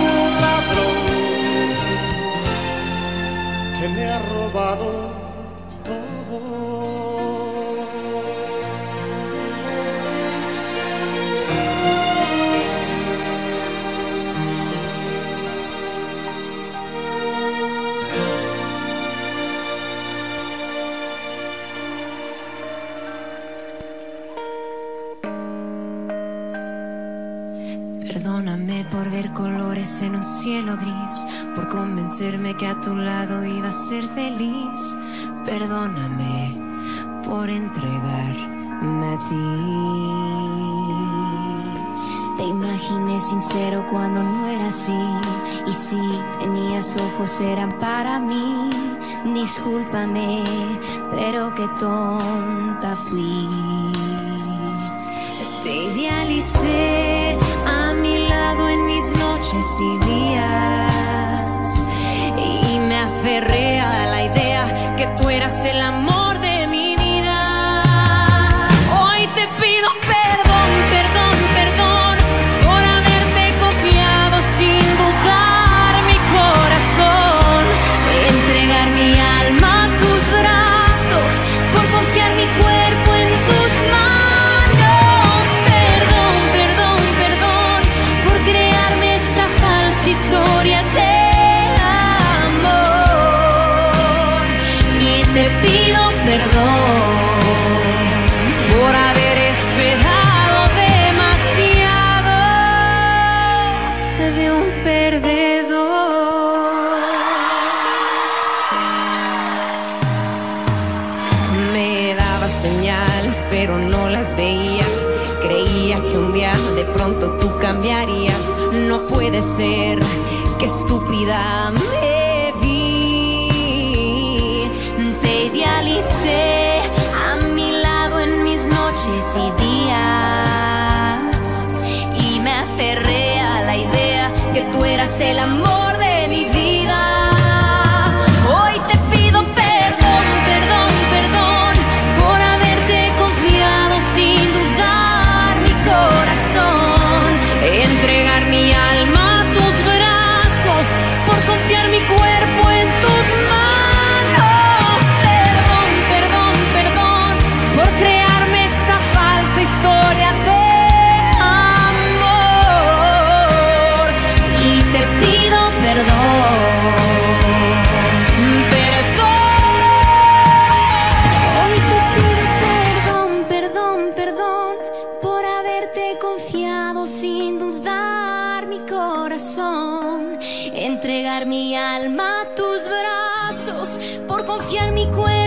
cielo gris, por convencerme que a tu lado iba a ser feliz. Perdóname por entregarme a ti. Te imaginé sincero cuando no era así. Y si tenías ojos eran para mí. Discúlpame, pero qué tonta fui. Te idealicé a mi lado en mis Y me aferré a la idea que tú eras el amor cambiarías. No puede ser que estúpida me vi. Te idealicé a mi lado en mis noches y días. Y me aferré a la idea que tú eras el amor mi cuerpo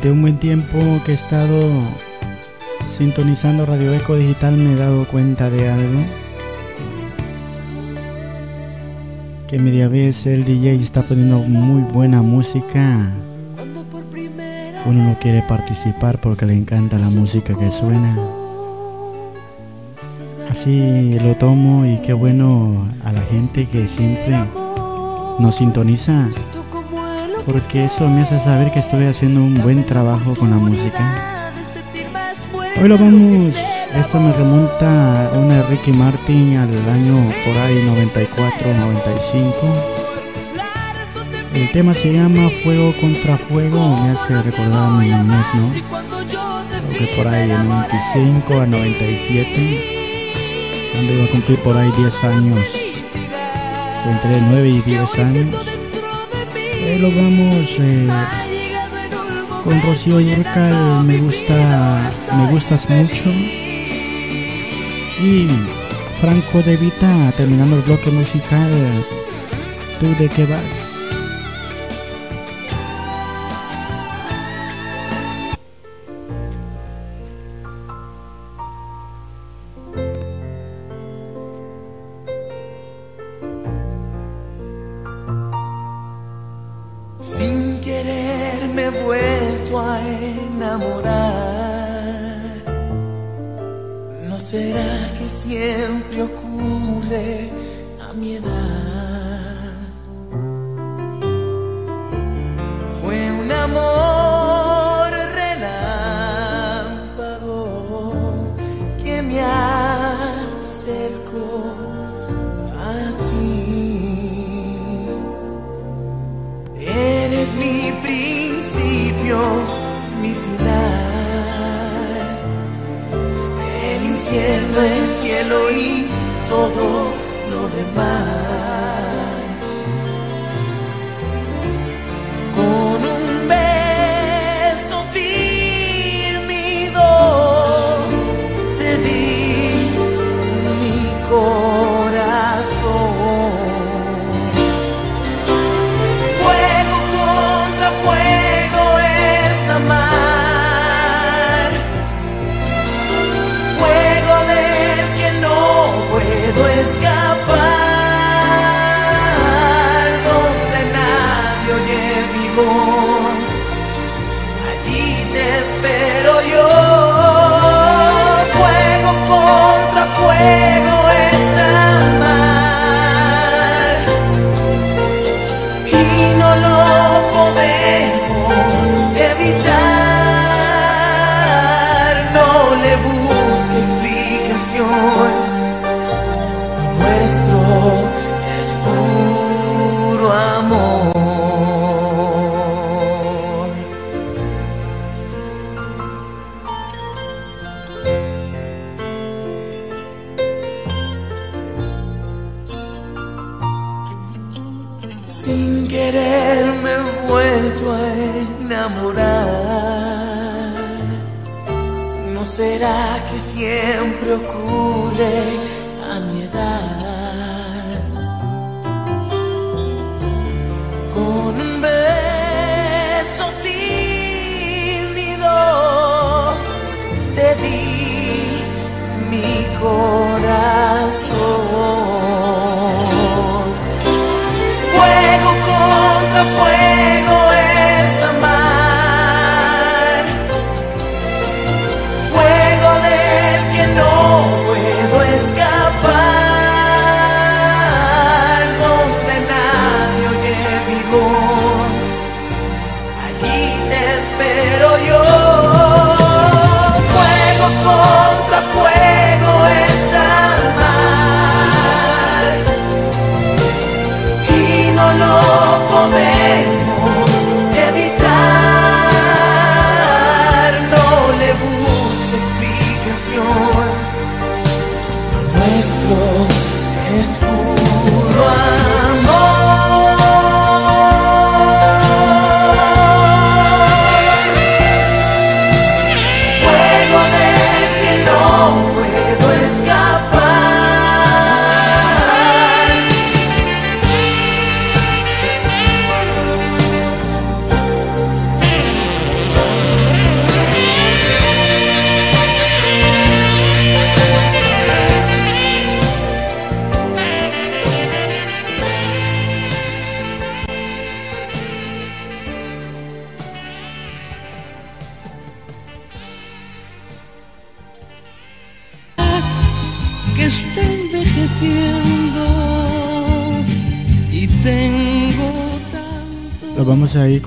Durante un buen tiempo que he estado sintonizando Radio Eco Digital me he dado cuenta de algo. Que media vez el DJ está poniendo muy buena música. Uno no quiere participar porque le encanta la música que suena. Así lo tomo y qué bueno a la gente que siempre nos sintoniza porque eso me hace saber que estoy haciendo un buen trabajo con la música. Hoy lo vamos, esto me remonta a una de Ricky Martin al año por ahí 94, 95. El tema se llama Fuego contra Fuego, me hace recordar mi niñez, ¿no? Creo por ahí en 95 a 97, cuando iba a cumplir por ahí 10 años, entre 9 y 10 años. Lo vamos eh, con Rocío Yurcal, me gusta, me gustas mucho. Y Franco De Vita, terminando el bloque musical, ¿tú de qué vas?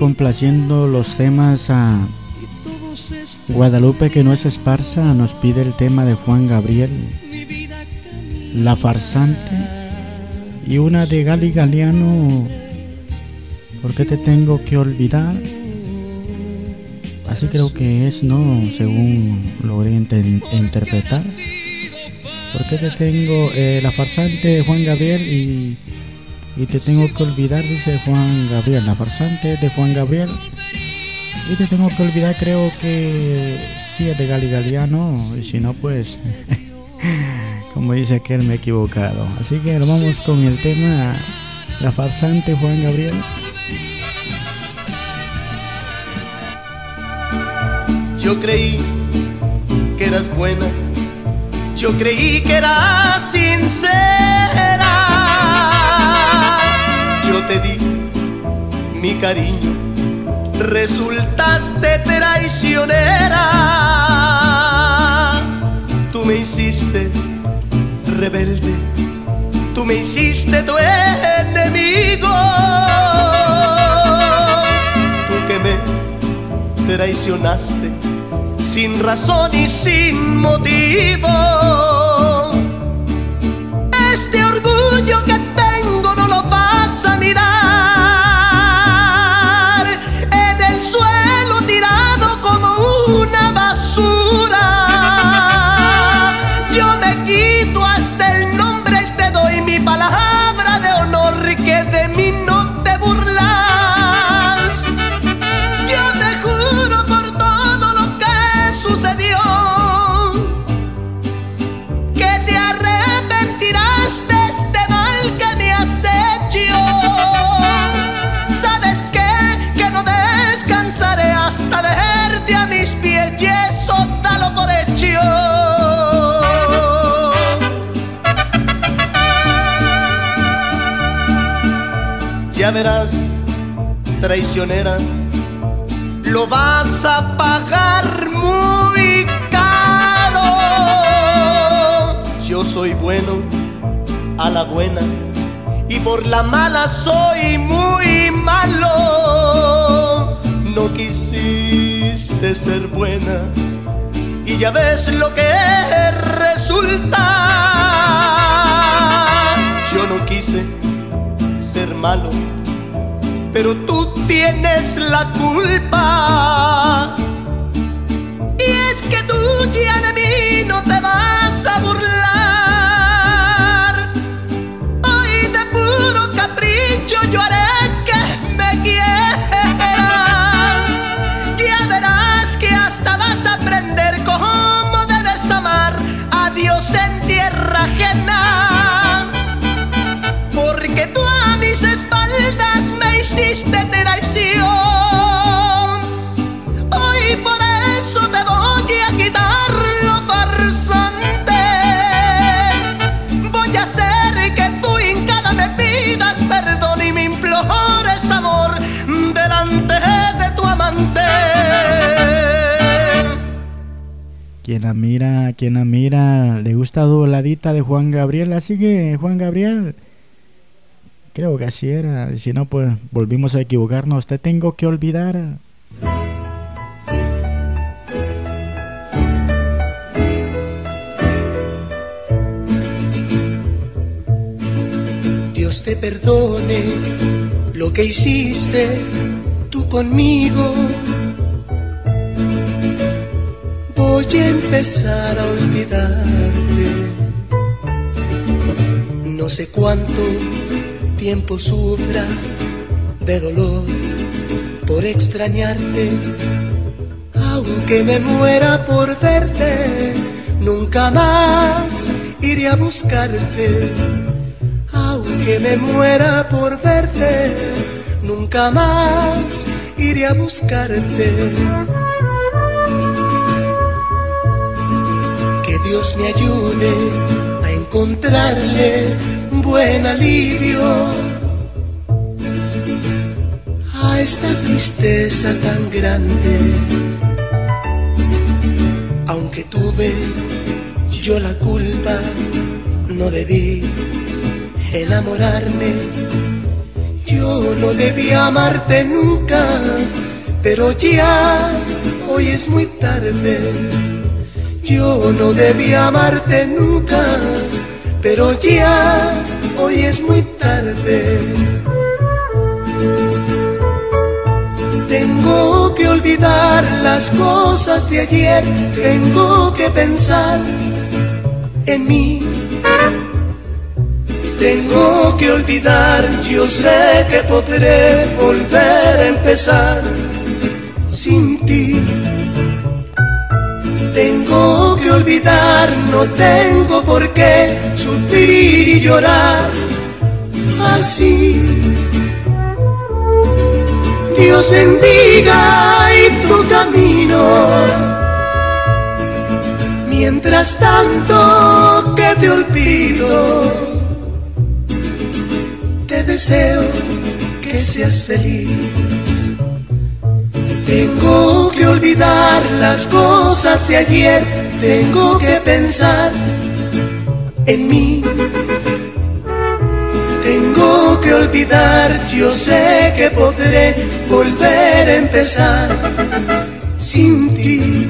Complaciendo los temas a Guadalupe que no es esparza. Nos pide el tema de Juan Gabriel, La farsante. Y una de Gali Galeano, ¿por qué te tengo que olvidar? Así creo que es, ¿no? Según logré interpretar. ¿Por qué te tengo eh, la farsante de Juan Gabriel y, y te tengo que olvidar? Dice Juan Gabriel, la farsante de Juan Gabriel. Y te tengo que olvidar, creo que sí es de Gali Galiano, y si no, pues, como dice aquel, me he equivocado. Así que vamos con el tema La farsante Juan Gabriel. Yo creí que eras buena, yo creí que eras sincera. Te di mi cariño, resultaste traicionera. Tú me hiciste rebelde, tú me hiciste tu enemigo. Tú que me traicionaste sin razón y sin motivo. Este orgullo vas verás, traicionera, lo vas a pagar muy caro. Yo soy bueno a la buena y por la mala soy muy malo. No quisiste ser buena y ya ves lo que resulta. Yo no quise ser malo pero tú tienes la culpa. Mira, quien la mira, le gusta dobladita de Juan Gabriel. Así que, Juan Gabriel, creo que así era. Si no, pues volvimos a equivocarnos. Te tengo que olvidar. Dios te perdone lo que hiciste tú conmigo. Voy a empezar a olvidarte. No sé cuánto tiempo sufra de dolor por extrañarte. Aunque me muera por verte, nunca más iré a buscarte. Aunque me muera por verte, nunca más iré a buscarte. Dios me ayude a encontrarle buen alivio a esta tristeza tan grande. Aunque tuve yo la culpa, no debí enamorarme. Yo no debía amarte nunca, pero ya hoy es muy tarde. Yo no debía amarte nunca, pero ya hoy es muy tarde. Tengo que olvidar las cosas de ayer, tengo que pensar en mí. Tengo que olvidar, yo sé que podré volver a empezar sin ti. Tengo que olvidar, no tengo por qué sufrir y llorar así. Dios bendiga y tu camino. Mientras tanto que te olvido, te deseo que seas feliz. Tengo que olvidar las cosas de ayer, tengo que pensar en mí. Tengo que olvidar, yo sé que podré volver a empezar sin ti.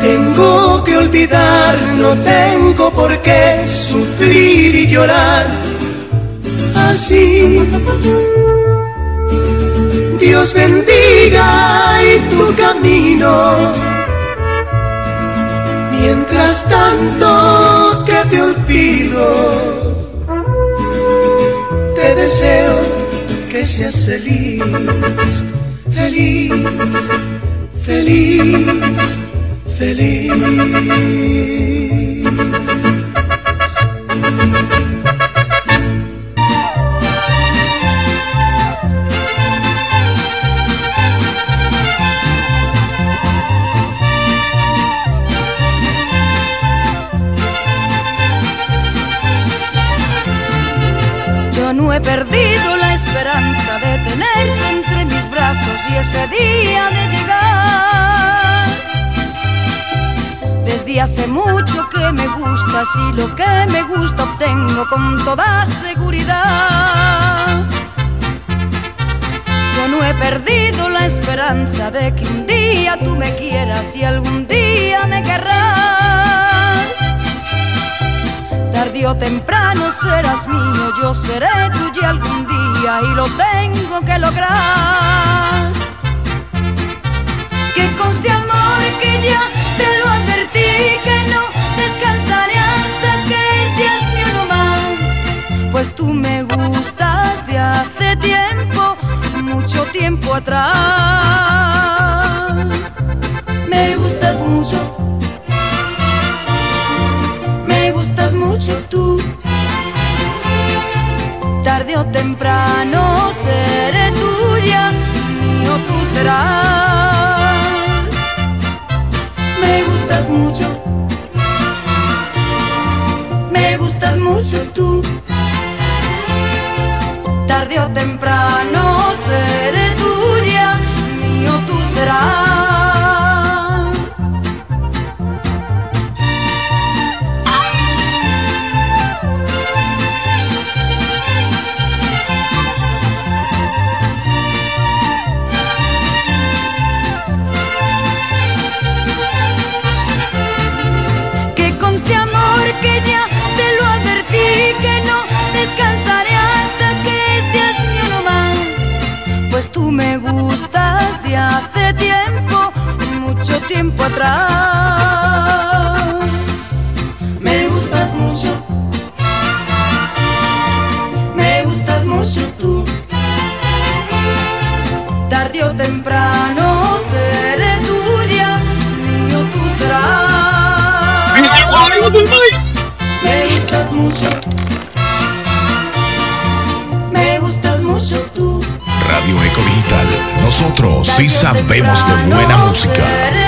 Tengo que olvidar, no tengo por qué sufrir y llorar así. Dios bendiga y tu camino. Mientras tanto que te olvido, te deseo que seas feliz, feliz, feliz, feliz. No he perdido la esperanza de tenerte entre mis brazos y ese día de llegar. Desde hace mucho que me gustas y lo que me gusta obtengo con toda seguridad. Yo no he perdido la esperanza de que un día tú me quieras y algún día me querrás. Tarde o temprano serás mío, yo seré tuya algún día y lo tengo que lograr. Que conste amor que ya te lo advertí, que no descansaré hasta que seas mi uno más. Pues tú me gustas de hace tiempo, mucho tiempo atrás. Me gustas mucho. Me gustas mucho tú. Tarde o temprano tiempo atrás Me gustas mucho Me gustas mucho tú Tarde o temprano seré tuya, mío tú serás. Me gustas mucho. Me gustas mucho tú. Radio Eco Digital. Nosotros sí sabemos de buena música.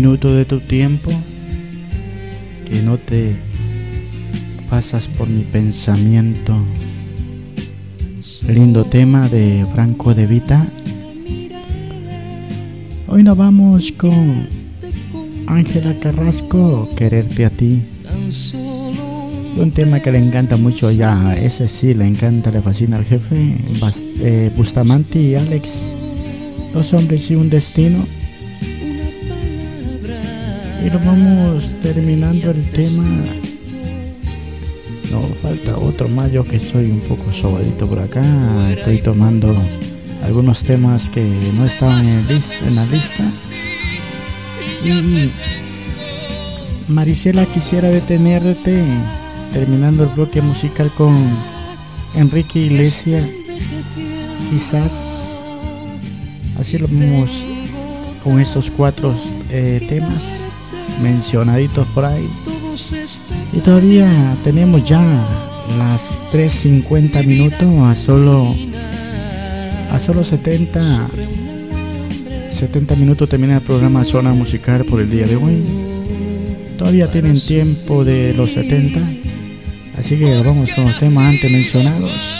Minuto de tu tiempo que no te pasas por mi pensamiento. Lindo tema de Franco de Vita. Hoy nos vamos con Ángela Carrasco, Quererte a ti. Un tema que le encanta mucho ya, ese sí le encanta, le fascina al jefe, eh, Bustamante y Alex. Dos hombres y un destino. Nos vamos terminando el tema. No, falta otro más, yo que soy un poco sobadito por acá. Estoy tomando algunos temas que no estaban en, en la lista. Y Marisela quisiera detenerte terminando el bloque musical con Enrique Iglesias. Quizás así lo vemos con estos cuatro eh, temas. Mencionaditos por ahí. Y todavía tenemos ya las 3.50 minutos a solo a solo 70 70 minutos termina el programa Zona Musical por el día de hoy. Todavía tienen tiempo de los 70, así que vamos con los temas antes mencionados.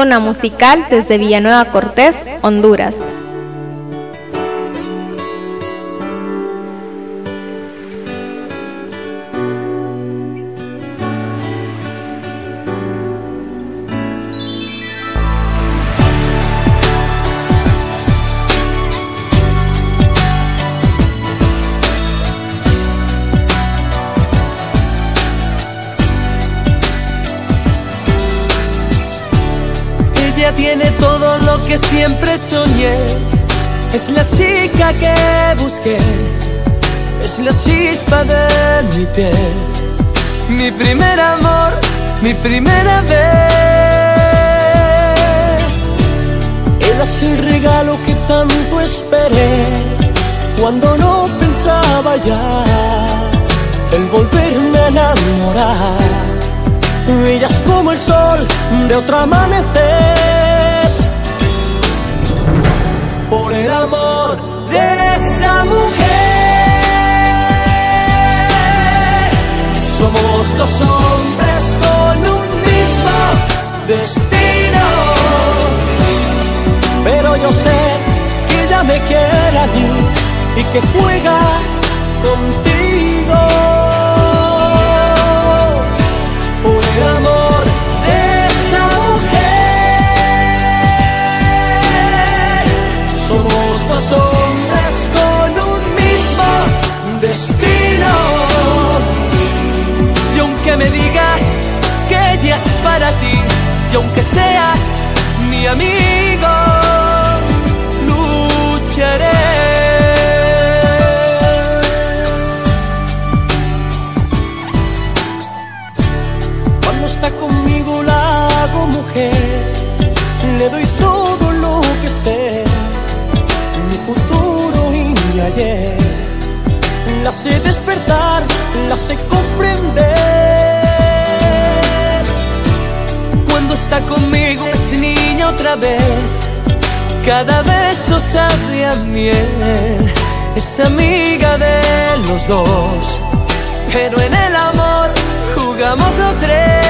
Zona musical desde Villanueva Cortés, Honduras. Mi primer amor, mi primera vez. Ella es el regalo que tanto esperé cuando no pensaba ya en volverme a enamorar. Ella es como el sol de otro amanecer. Dos hombres con un mismo destino. Pero yo sé que ella me quiere a mí y que juega contigo. Por el amor de esa mujer, somos dos Aunque me digas que ella es para ti, y aunque seas mi amigo, lucharé. Cuando está conmigo la hago mujer, le doy todo lo que sé, mi futuro y mi ayer. La sé despertar, la sé comprender. Está conmigo es niña otra vez, cada beso sabe a miel. Es amiga de los dos, pero en el amor jugamos los tres.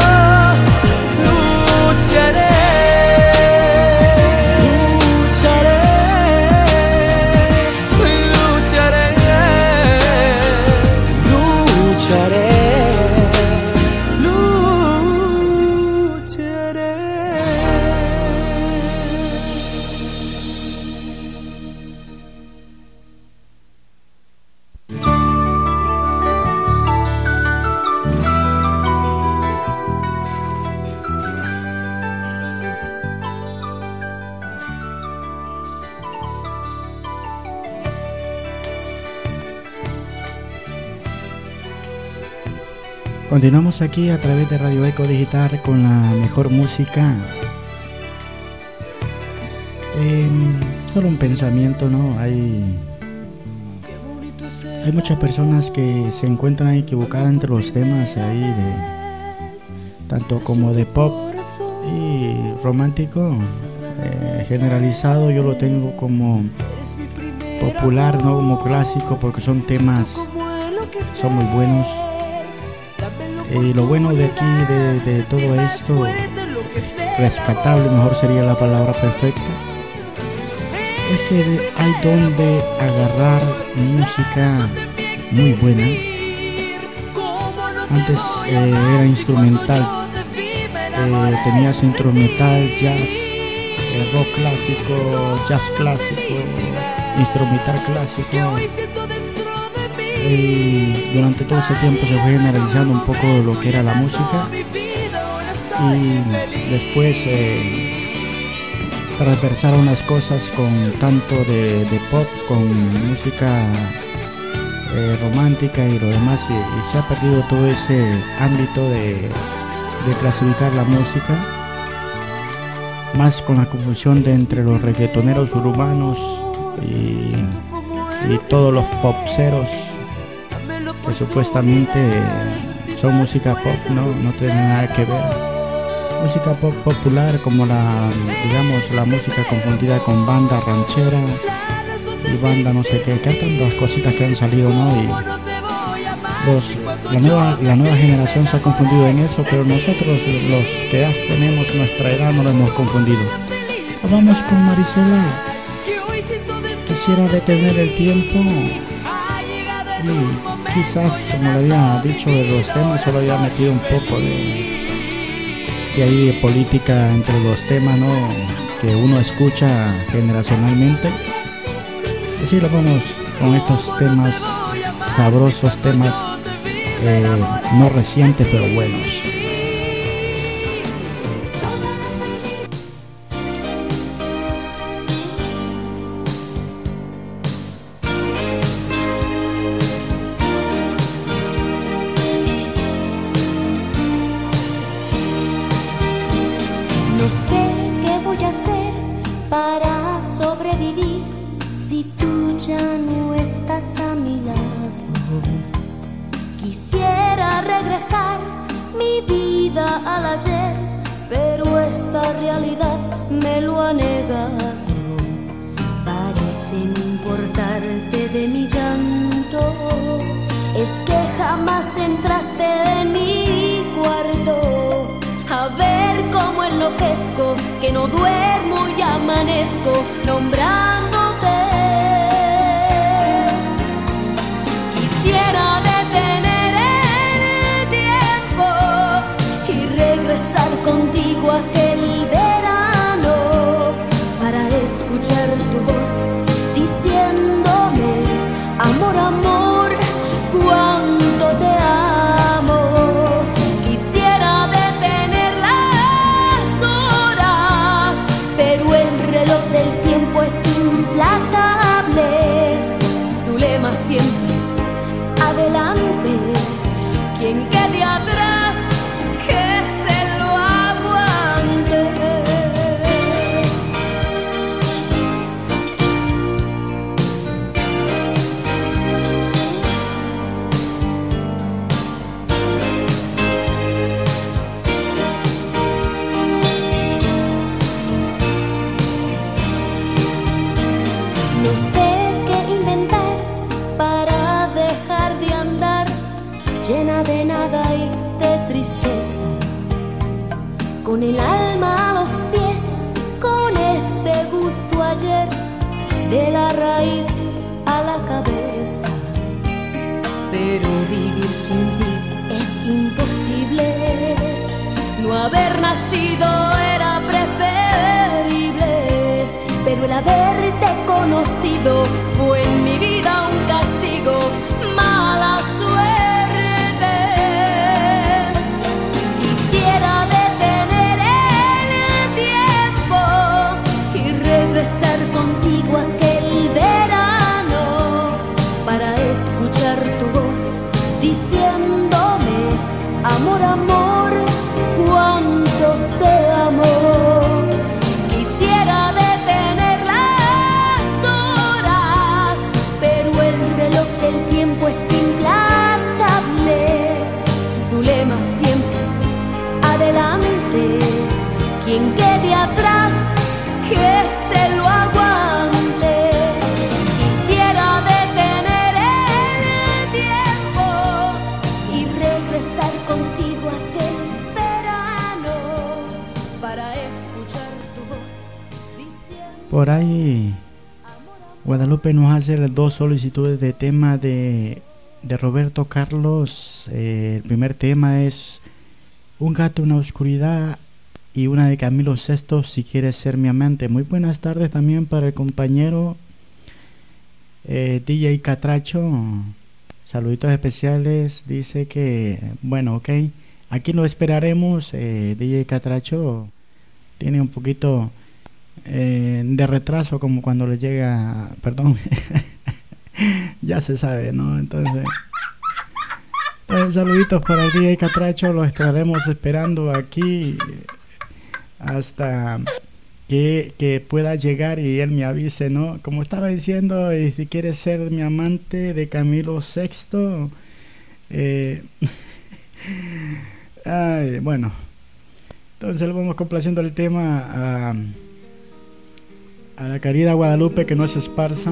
lucharé. Continuamos aquí a través de Radio Eco Digital con la mejor música. Em, solo un pensamiento, ¿no? Hay, hay muchas personas que se encuentran equivocadas entre los temas ahí de tanto como de pop y romántico. Eh, generalizado yo lo tengo como popular, no como clásico, porque son temas, son muy buenos. Y lo bueno de aquí, de, de todo esto, rescatable, mejor sería la palabra perfecta, es que hay donde agarrar música muy buena. Antes eh, era instrumental, eh, tenías instrumental, jazz, eh, rock clásico, jazz clásico, instrumental clásico. Durante todo ese tiempo se fue generalizando un poco lo que era la música. Y después eh, transversaron las cosas con tanto de, pop, con música eh, romántica y lo demás y, y se ha perdido todo ese ámbito de, de clasificar la música más con la confusión de entre los reggaetoneros urbanos y, y todos los popseros que supuestamente son música pop, no, no tienen nada que ver. música pop popular como la, digamos, la música confundida con banda ranchera y banda no sé qué, que tantas cositas que han salido, ¿no? Y la, nueva, la nueva generación se ha confundido en eso, pero nosotros los que ya tenemos nuestra edad no lo hemos confundido. Vamos con Marisela. Quisiera detener el tiempo quizás, como le había dicho de los temas, solo había metido un poco de, de ahí de política entre los temas ¿no? que uno escucha generacionalmente. Así lo vamos con estos temas sabrosos, temas eh, no recientes pero buenos. Dos solicitudes de tema de, de Roberto Carlos. Eh, el primer tema es Un gato en la oscuridad y una de Camilo Sesto, Si quieres ser mi amante. Muy buenas tardes también para el compañero eh, DJ Catracho. Saluditos especiales. Dice que, bueno, ok. Aquí lo esperaremos. eh, DJ Catracho tiene un poquito eh, de retraso como cuando le llega, perdón, ya se sabe, ¿no? Entonces, eh, saluditos para el DJ Catracho, lo estaremos esperando aquí hasta que, pueda llegar y él me avise, ¿no? Como estaba diciendo, y si quiere ser mi amante de Camilo VI, eh, bueno, Entonces le vamos complaciendo el tema a, a la querida Guadalupe que no se esparza.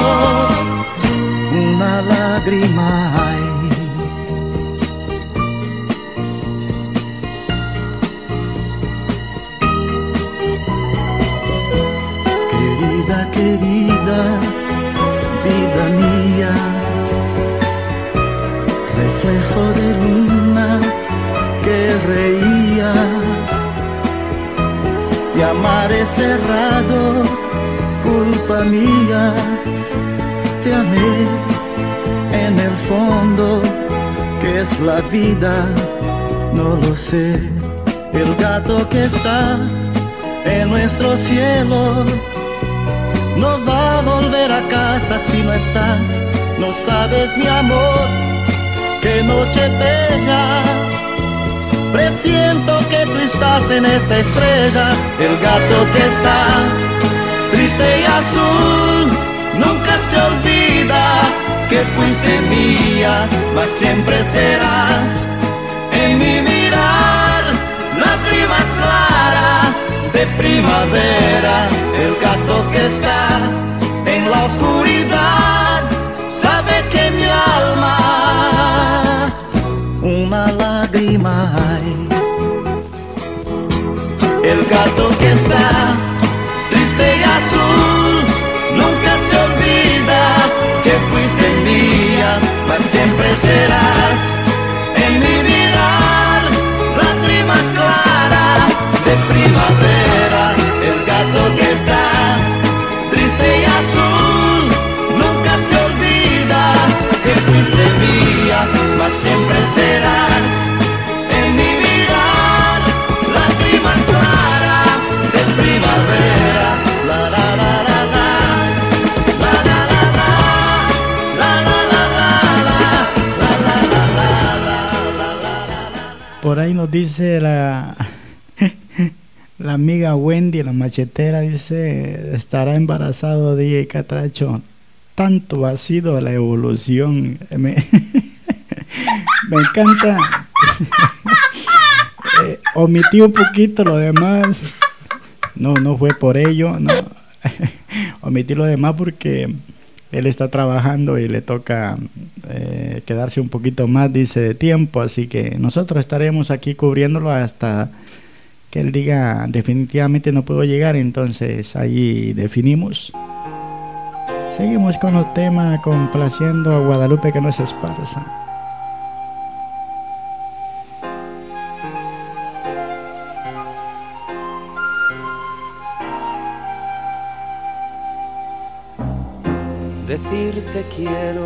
Querida, querida, vida mía, reflejo de luna que reía. Si amar es cerrado, culpa mía, te amé en el fondo, que es la vida, no lo sé. El gato que está en nuestro cielo no va a volver a casa si no estás. No sabes mi amor, qué noche pega. Presiento que tú estás en esa estrella, el gato que está triste y azul. Nunca se olvida que fuiste mía, mas siempre serás en mi mirar, lágrima clara de primavera, el gato que está en la oscuridad, sabe que mi alma una lágrima hay. El gato que está serás. En mi mirar, lágrima clara de ahí nos dice la, la amiga Wendy, la machetera, dice, estará embarazado DJ Catracho. Tanto ha sido la evolución. Me, me encanta. Eh, omití un poquito lo demás. No, no fue por ello. Omití lo demás porque él está trabajando y le toca eh, quedarse un poquito más, dice, de tiempo. Así que nosotros estaremos aquí cubriéndolo hasta que él diga definitivamente no puedo llegar. Entonces ahí definimos. Seguimos con el tema complaciendo a Guadalupe que no se esparza. Decirte quiero,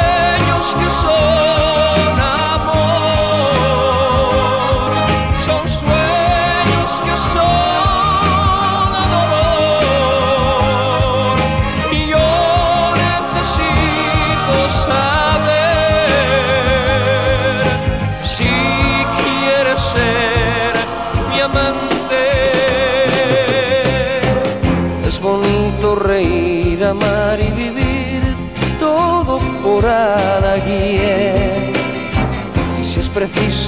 Sueños que son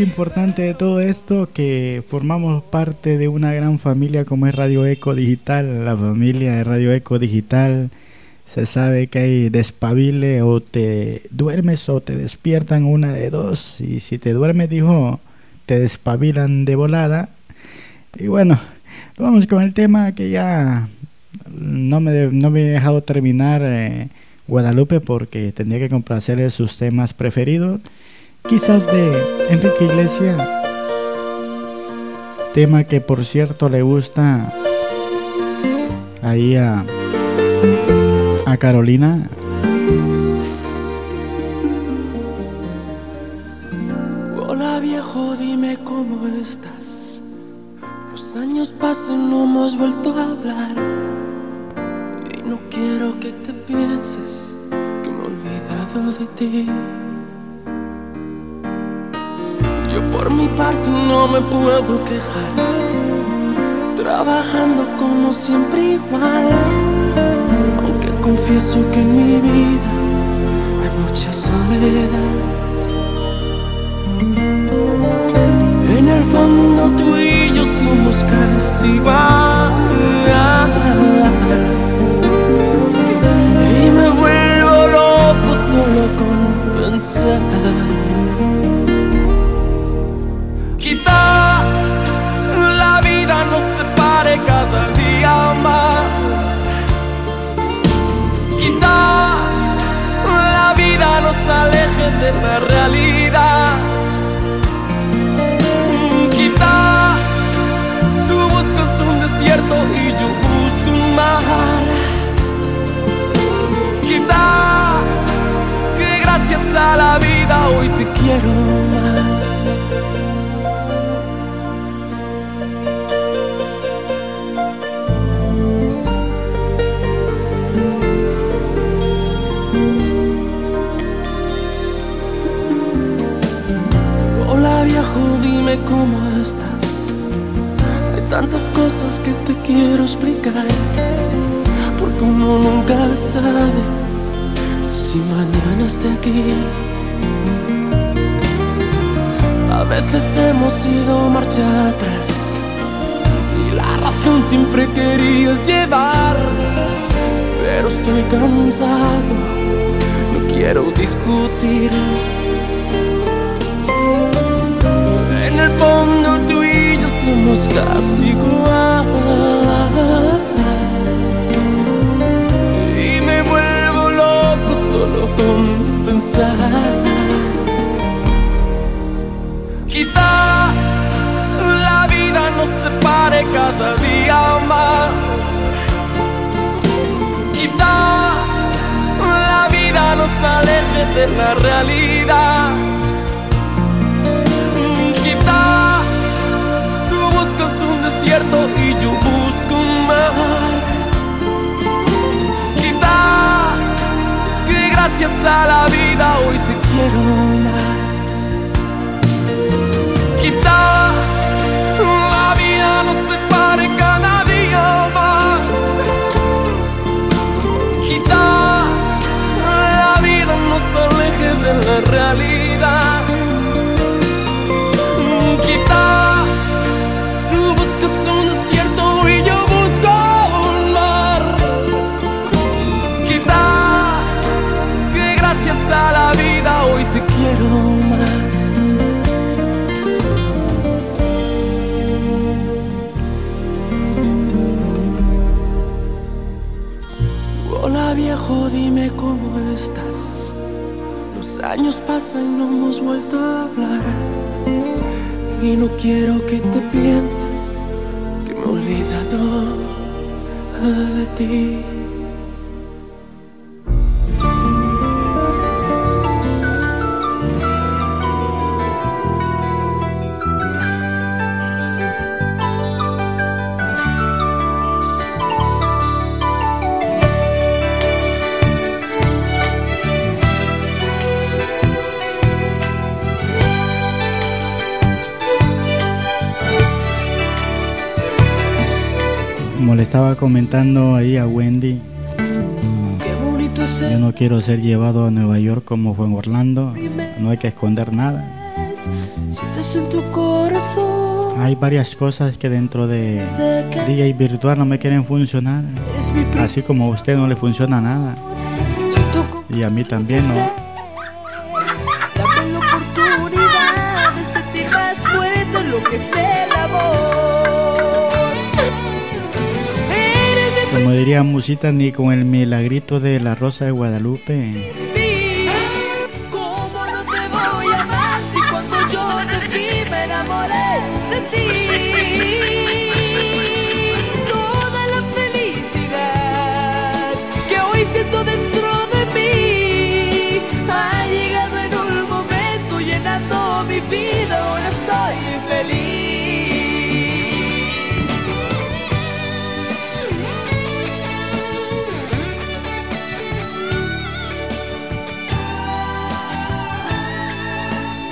Importante de todo esto que formamos parte de una gran familia como es Radio Eco Digital, la familia de Radio Eco Digital. Se sabe que hay despabile o te duermes o te despiertan una de dos y si te duermes dijo te despabilan de volada. Y bueno, vamos con el tema que ya no me, no me he dejado terminar eh, Guadalupe porque tendría que complacerle sus temas preferidos. Quizás de Enrique Iglesias, tema que por cierto le gusta ahí a, a Carolina. Hola viejo, dime cómo estás. Los años pasan, no hemos vuelto a hablar. Y no quiero que te pienses que me he olvidado de ti. Yo por mi parte no me puedo quejar. Trabajando como siempre igual. Aunque confieso que en mi vida hay mucha soledad. En el fondo tú y yo somos casi igual. Y me vuelvo loco solo con pensar. hacerme realidad. Mm, quizás tú buscas un desierto y yo busco un mar. Quizás que gracias a la vida hoy te quiero más. Dime cómo estás. Hay tantas cosas que te quiero explicar. Porque uno nunca sabe si mañana esté aquí. A veces hemos ido marcha atrás. Y la razón siempre querías llevar. Pero estoy cansado, no quiero discutir. Somos casi igual. Y me vuelvo loco solo con pensar. Quizás la vida nos separe cada día más. Quizás la vida nos aleje de la realidad. Y yo busco un mar. Quizás que gracias a la vida hoy te quiero más. Quizás la vida nos separe cada día más. Quizás la vida nos aleje de la realidad. Quizás la vida hoy te quiero más. Hola viejo, dime cómo estás. Los años pasan y no hemos vuelto a hablar. Y no quiero que te pienses que me he olvidado de ti. Comentando ahí a Wendy, yo no quiero ser llevado a Nueva York como fue en Orlando. No hay que esconder nada. Hay varias cosas que dentro de DJ Virtual no me quieren funcionar. Así como a usted no le funciona nada. Y a mí también no. Diría Musita, ni con el milagrito de la Rosa de Guadalupe.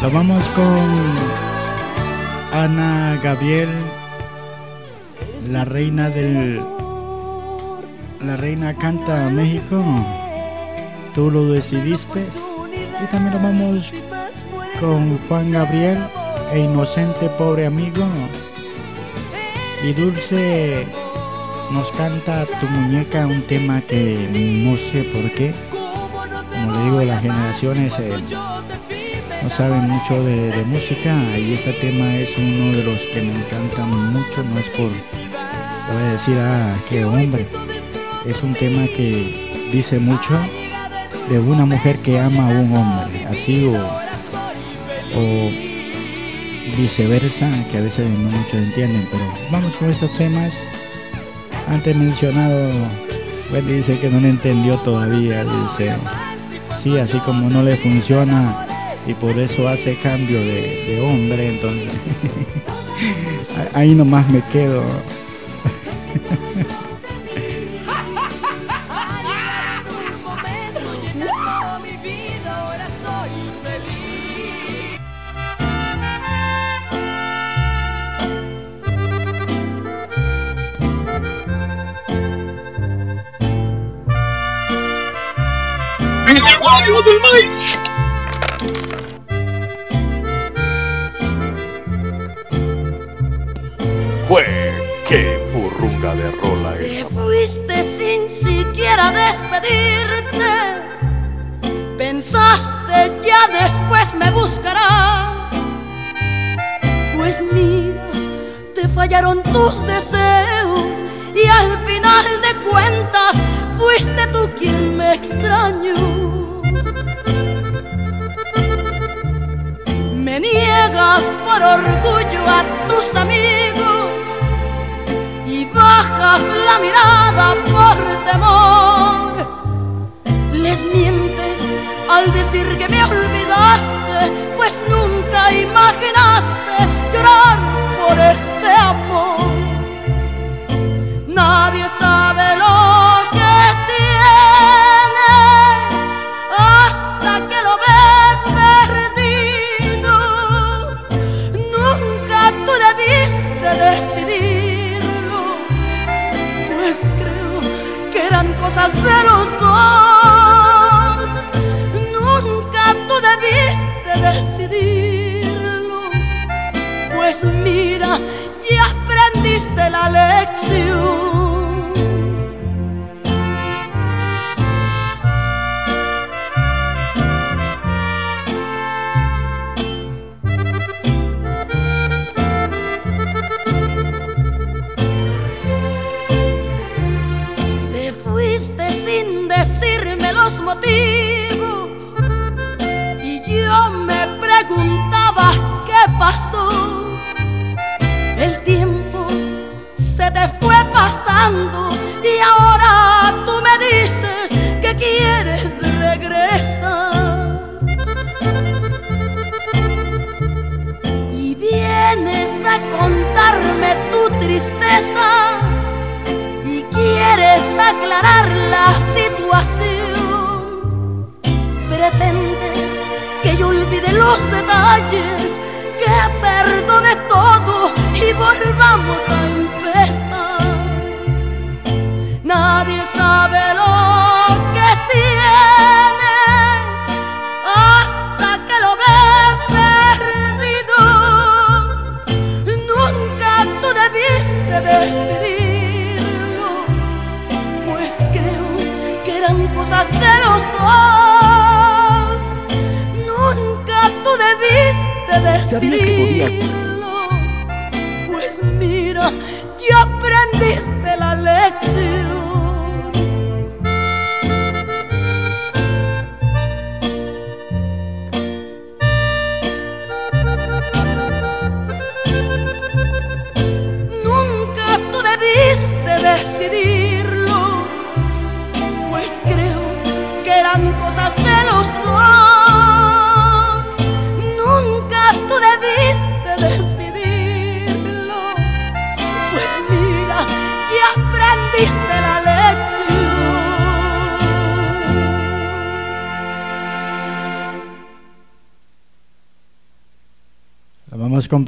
Lo vamos con Ana Gabriel, la reina del. La reina canta México. Tú lo decidiste. Y también lo vamos con Juan Gabriel e Inocente Pobre Amigo. Y Dulce nos canta Tu Muñeca, un tema que no sé por qué. Como le digo, las generaciones eh, no sabe mucho de, música y este tema es uno de los que me encanta mucho, no es por, voy a decir, ah, qué hombre, es un tema que dice mucho de una mujer que ama a un hombre, así o, viceversa, que a veces no muchos entienden, pero vamos con estos temas, antes mencionado, Wendy dice que no lo entendió todavía, dice, sí, así como no le funciona y por eso hace cambio de, hombre, entonces ahí nomás me quedo.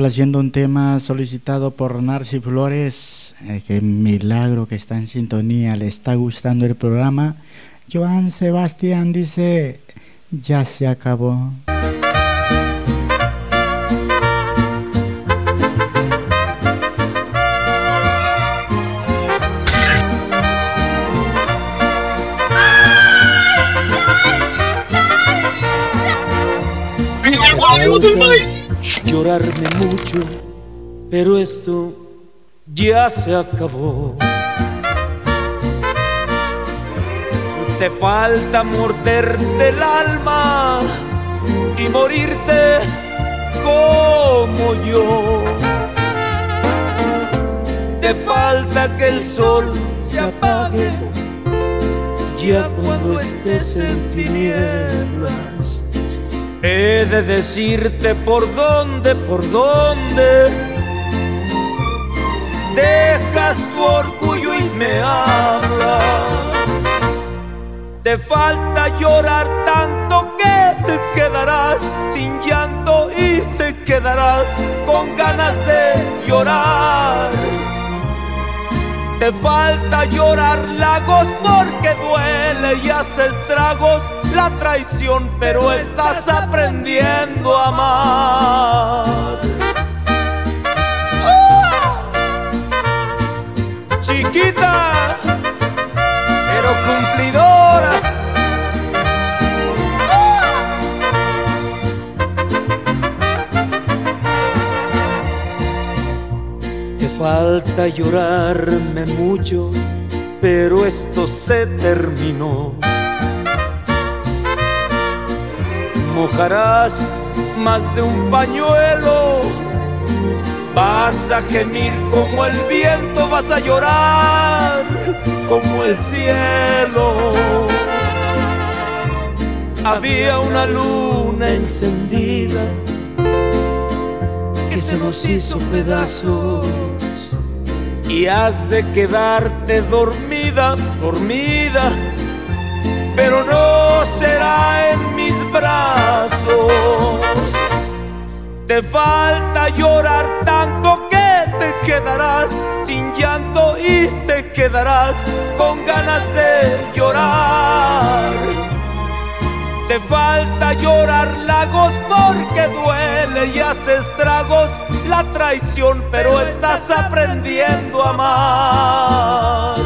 complaciendo un tema solicitado por Narci Flores. Eh, que milagro que está en sintonía, le está gustando el programa. Joan Sebastián dice, ya se acabó. llorarme mucho, pero esto ya se acabó. Te falta morderte el alma y morirte como yo. Te falta que el sol se apague ya cuando estés en tinieblas He de decirte por dónde, por dónde dejas tu orgullo y me hablas. Te falta llorar tanto que te quedarás sin llanto y te quedarás con ganas de llorar. Te falta llorar lagos porque duele y hace estragos la traición, pero estás aprendiendo a amar. Chiquita, pero cumplidora. Te falta llorarme mucho, pero esto se terminó. Mojarás más de un pañuelo, vas a gemir como el viento, vas a llorar como el cielo. Había una luna encendida que se nos hizo pedazos y has de quedarte dormida, dormida, pero no será en brazos. Te falta llorar tanto que te quedarás sin llanto y te quedarás con ganas de llorar. Te falta llorar lagos porque duele y hace estragos la traición, pero estás aprendiendo a amar.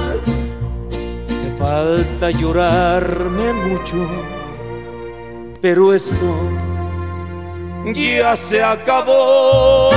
Te falta llorarme mucho, pero esto ya se acabó.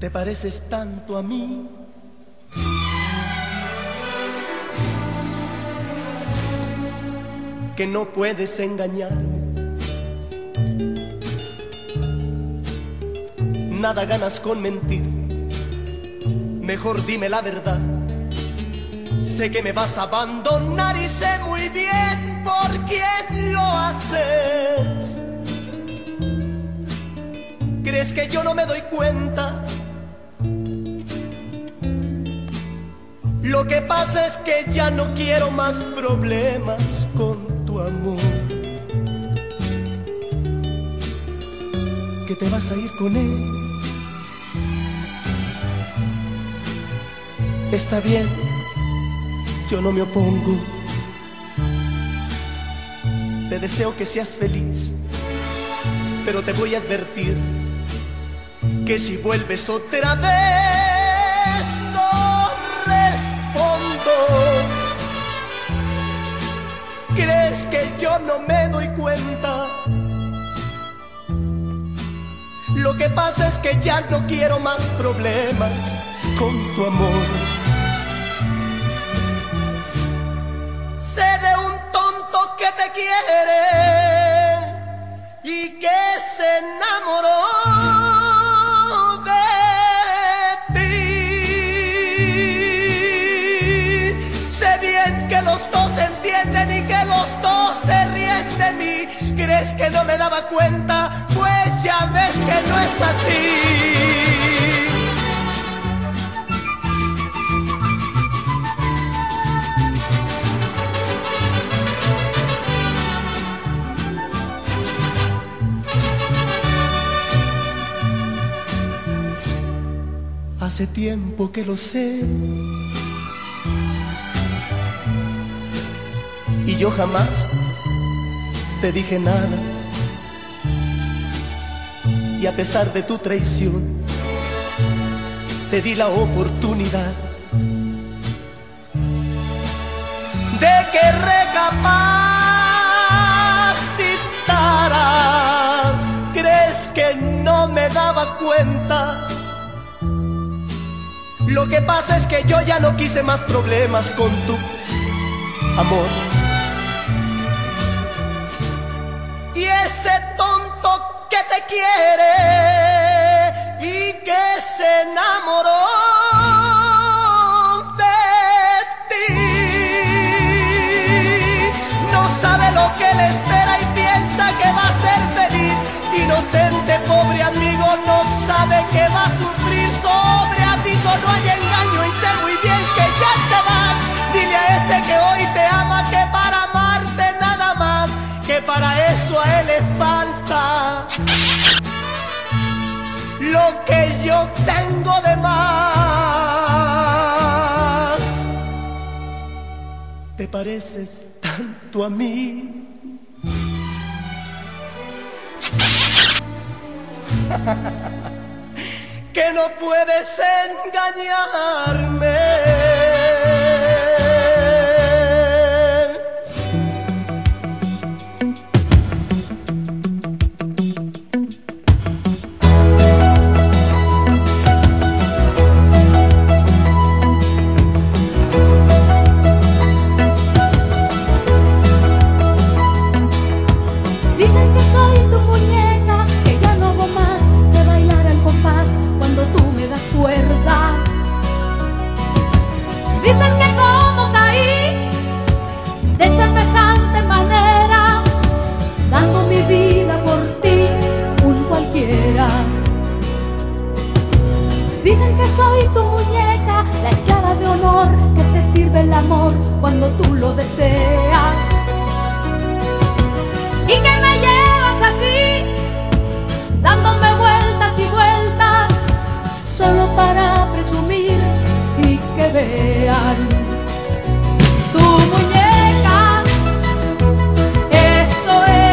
Te pareces tanto a mí. Que no puedes engañarme. Nada ganas con mentir. Mejor dime la verdad. Sé que me vas a abandonar y sé muy bien por quién lo haces. ¿Crees que yo no me doy cuenta? Lo que pasa es que ya no quiero más problemas con amor. Que te vas a ir con él. Está bien, yo no me opongo. Te deseo que seas feliz, pero te voy a advertir que si vuelves otra vez ¿Crees que yo no me doy cuenta? Lo que pasa es que ya no quiero más problemas con tu amor. Sé de un tonto que te quiere y que se enamoró ¿Crees que no me daba cuenta? Pues ya ves que no es así. Hace tiempo que lo sé. Y yo jamás te dije nada. Y a pesar de tu traición, te di la oportunidad de que recapacitaras. ¿Crees que no me daba cuenta. Lo que pasa es que yo ya no quise más problemas con tu amor. Quiere y que se enamoró de ti. No sabe lo que le espera y piensa que va a ser feliz. Inocente, pobre amigo, no sabe que va a sufrir sobre aviso. No hay engaño y sé muy bien que ya te vas. Dile a ese que hoy te ama que para amarte nada más, que para eso a él le falta que yo tengo de más. ¿Te pareces tanto a mí? que no puedes engañarme. Dicen que soy tu muñeca, la esclava de honor que te sirve el amor cuando tú lo deseas. Y que me llevas así, dándome vueltas y vueltas, solo para presumir y que vean. Tu muñeca. Eso es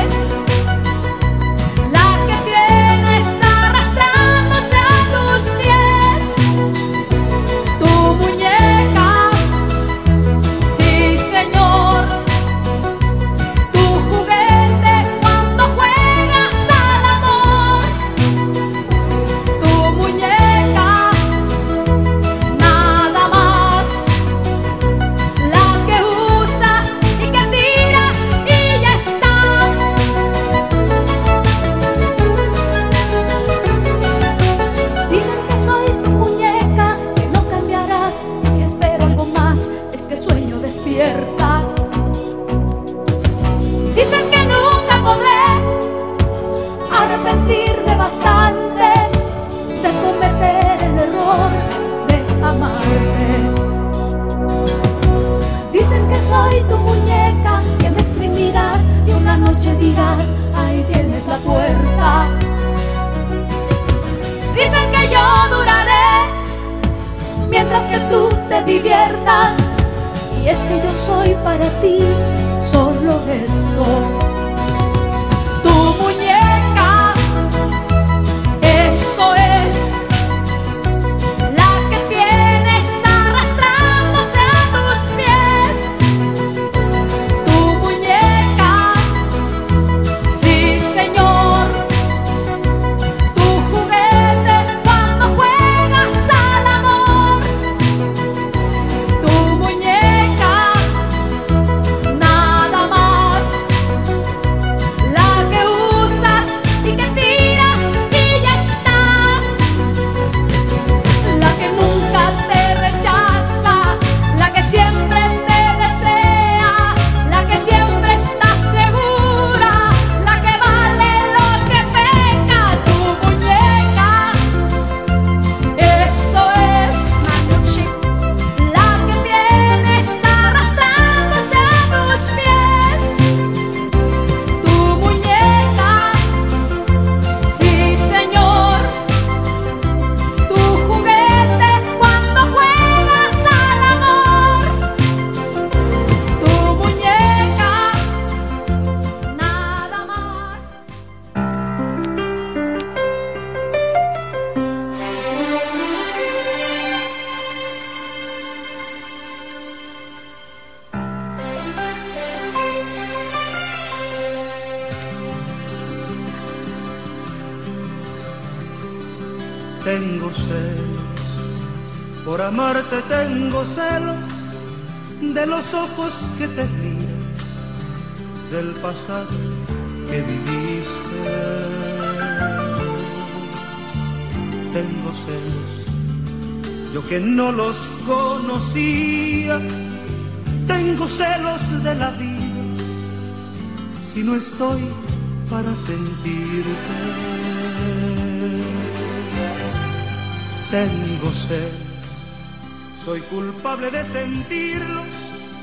Tengo celos, soy culpable de sentirlos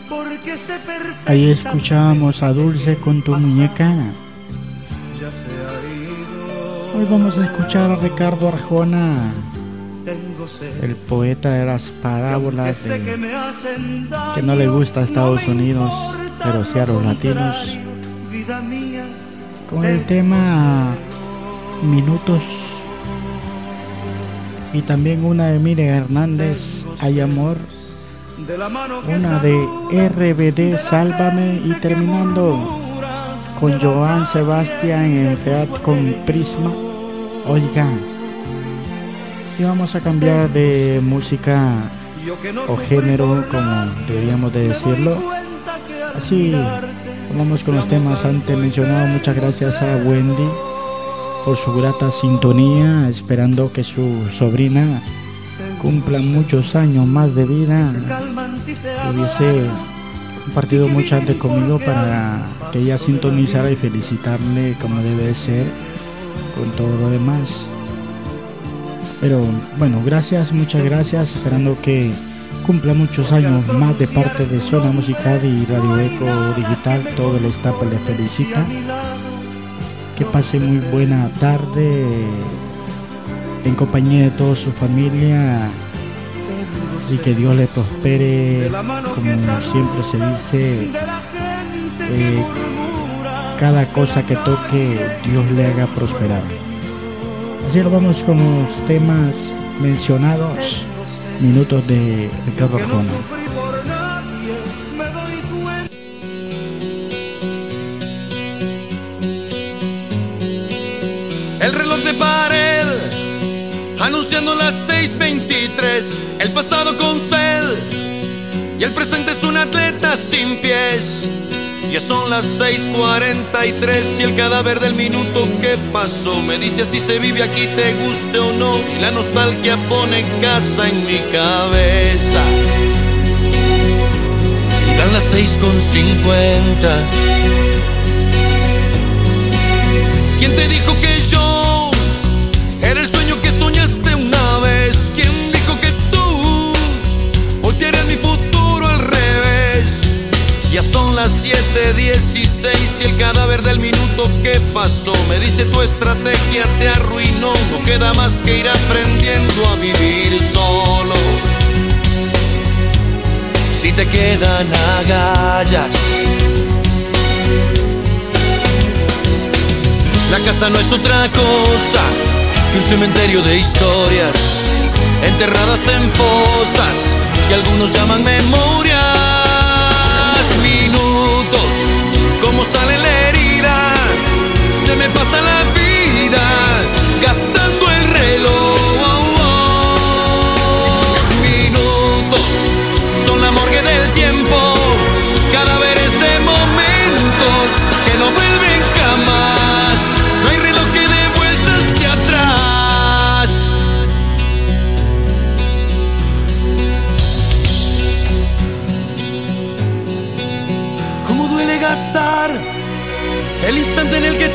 porque sé perfectamente. Ahí escuchábamos a Dulce con tu muñeca. Ya se ha ido. Hoy vamos a escuchar a Ricardo Arjona, el poeta de las parábolas que de- no le gusta a Estados Unidos, pero sí a los latinos, con el tema Minutos. Y también una de Mire Hernández, Hay Amor. Una de RBD, Sálvame. Y terminando con Joan Sebastián en Feat con Prisma. Oiga. Y vamos a cambiar de música o género, como deberíamos de decirlo. Así vamos con los temas antes mencionados. Muchas gracias a Wendy por su grata sintonía, esperando que su sobrina cumpla muchos años más de vida. Hubiese compartido mucho antes conmigo para que ella sintonizara y felicitarle como debe de ser con todo lo demás. Pero bueno, gracias, muchas gracias, esperando que cumpla muchos años más de parte de Zona Musical y Radio Eco Digital. Todo el staff le felicita. Que pase muy buena tarde en compañía de toda su familia y que Dios le prospere, como siempre se dice, eh, cada cosa que toque Dios le haga prosperar. Así lo vamos con los temas mencionados, minutos de Ricardo Arjona. 6:23. El pasado con sed y el presente es un atleta sin pies. Ya son las 6:43 y el cadáver del minuto que pasó me dice si se vive aquí, te guste o no. Y la nostalgia pone casa en mi cabeza. Y dan las 6:50. ¿Quién te dijo 7:16 y el cadáver del minuto que pasó me dice tu estrategia te arruinó. No queda más que ir aprendiendo a vivir solo. Si te quedan agallas. La casa no es otra cosa que un cementerio de historias enterradas en fosas que algunos llaman memorias. Como sale la herida, se me pasa la vida gastando el reloj.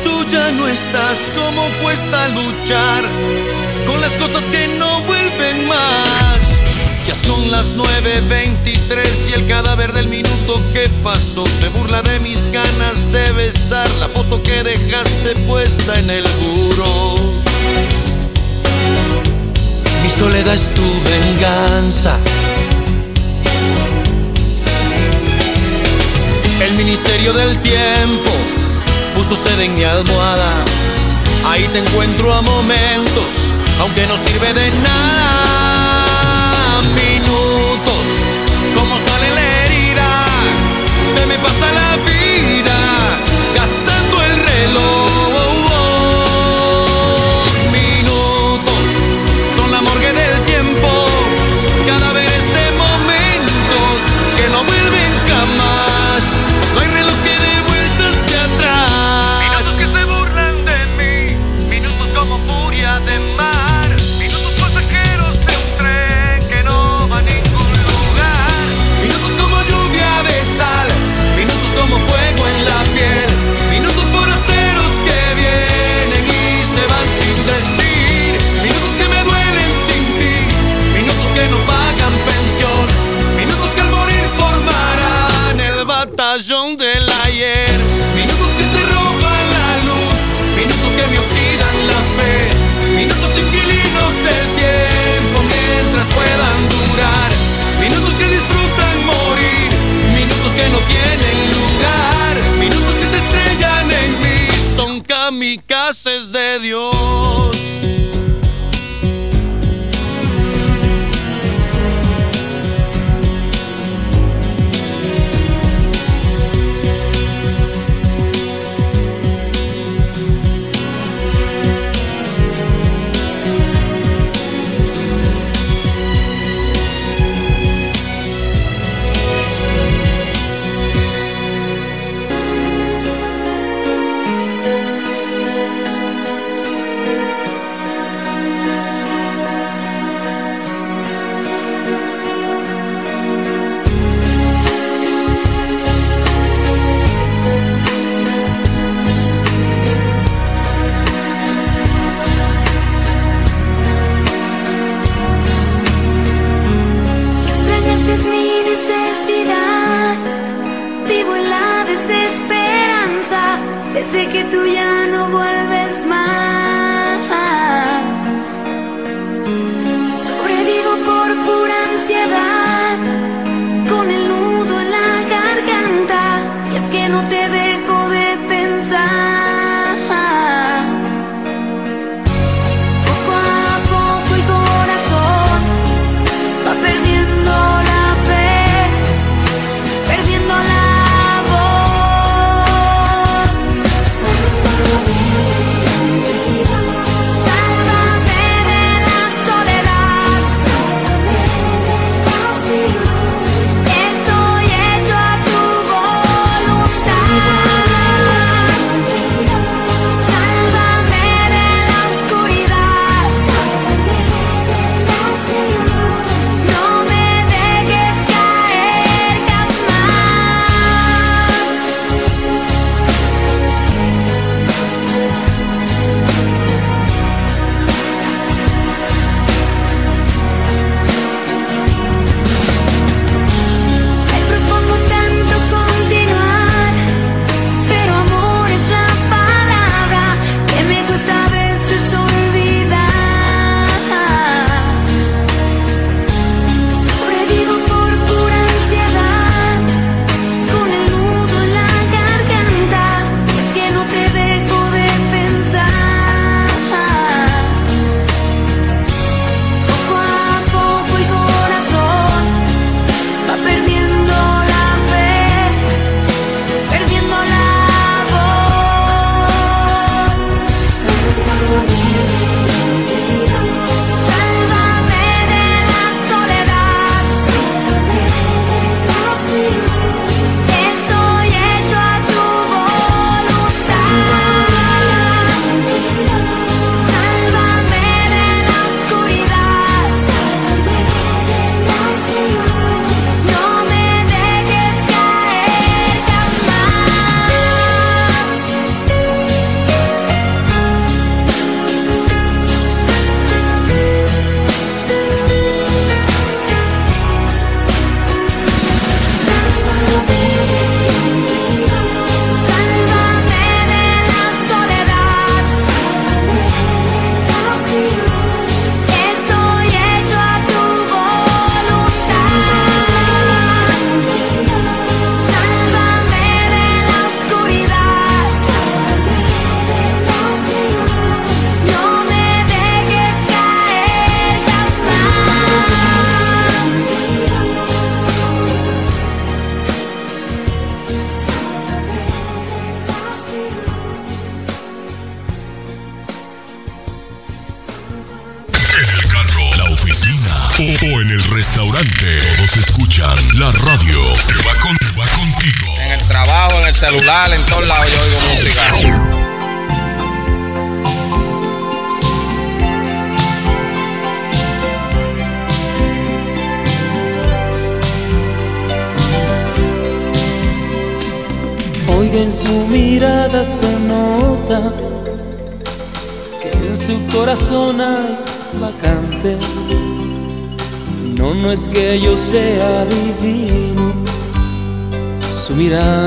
Tú ya no estás? ¿Cómo cuesta luchar con las cosas que no vuelven más? Ya son las 9.23 y el cadáver del minuto que pasó se burla de mis ganas de besar la foto que dejaste puesta en el muro. Mi soledad es tu venganza. El ministerio del tiempo puso sede en mi almohada. Ahí te encuentro a momentos, aunque no sirve de nada.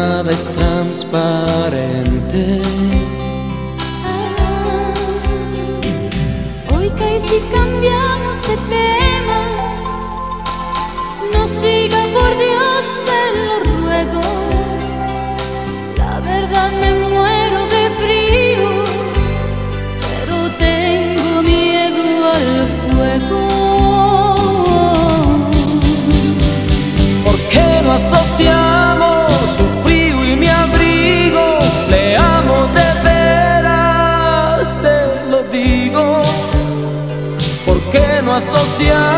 nada es transparente. Ah, hoy cae si cambiamos de tema, no siga por Dios. 것이 야.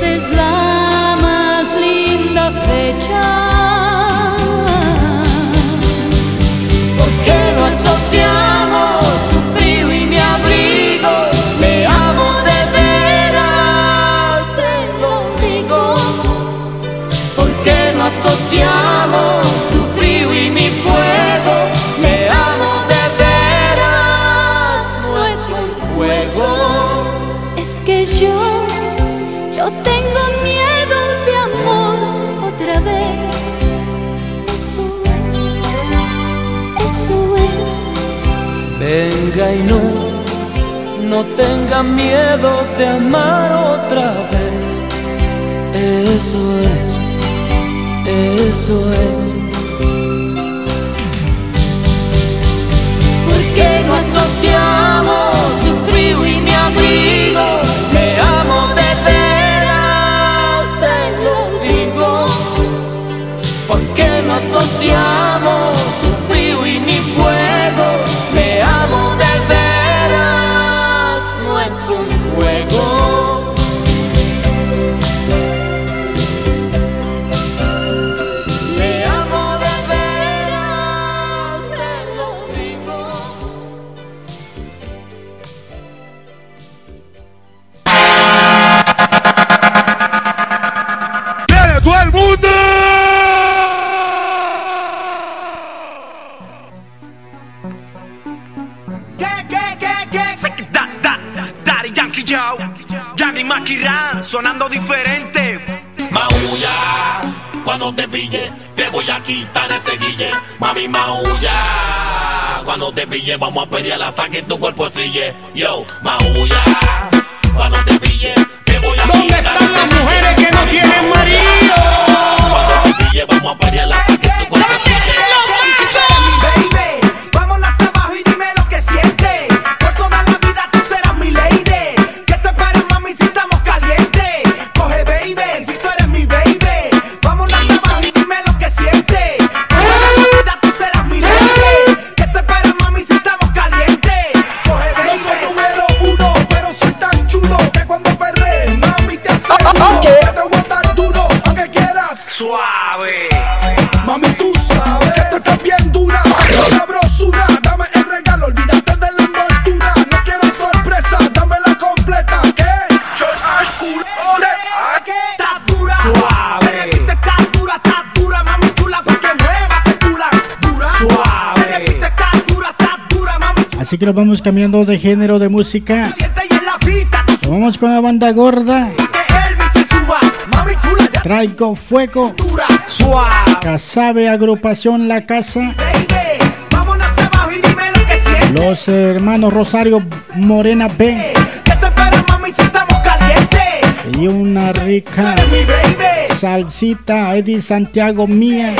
this is love. tenga miedo de amar otra vez. Eso es, eso es. ¿Por qué no asociamos su frío y mi abrigo? Le amo de veras, se lo digo. ¿Por qué no asociamos? diferente. Maulla, cuando te pille, te voy a quitar ese guille. Mami, maulla, cuando te pille, vamos a pelear hasta que tu cuerpo sille. Yo, maulla, cuando te pille, te voy a ¿Dónde están las mujeres que no Mami, tienen marido? Cuando te pille, vamos a pelear hasta que Así que nos vamos cambiando de género de música. Vamos con la banda gorda. Traigo fuego. Casabe agrupación La Casa. Los hermanos Rosario Morena B. Y una rica salsita Eddie Santiago mía.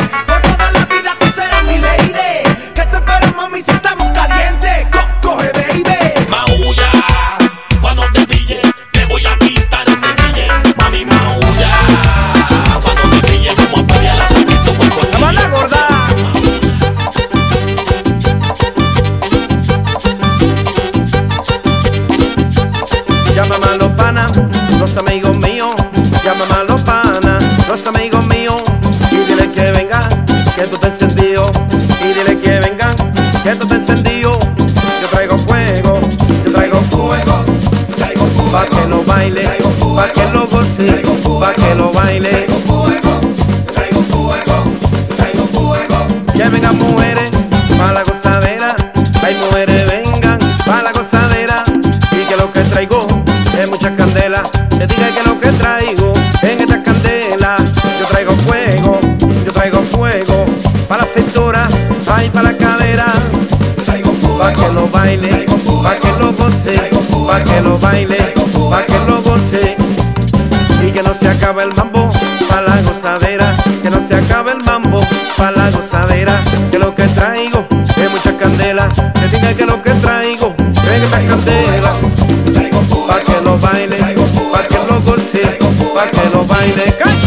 que tú te encendió y dile que vengan que tú te encendió. Yo traigo fuego, yo traigo fuego, traigo fuego, pa que lo baile, pa que lo goce, pa que lo baile. cintura, vai para la cadera. Pa' que lo baile, pa' que lo goce, pa' que lo baile, pa' que lo goce. Y que no se acabe el mambo, pa' la gozadera, que no se acabe el mambo, pa' la gozadera, que lo que traigo es mucha candela, que diga que lo que traigo es mucha candela, pa' que lo baile, pa' que lo goce, pa' que lo baile,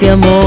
de amor.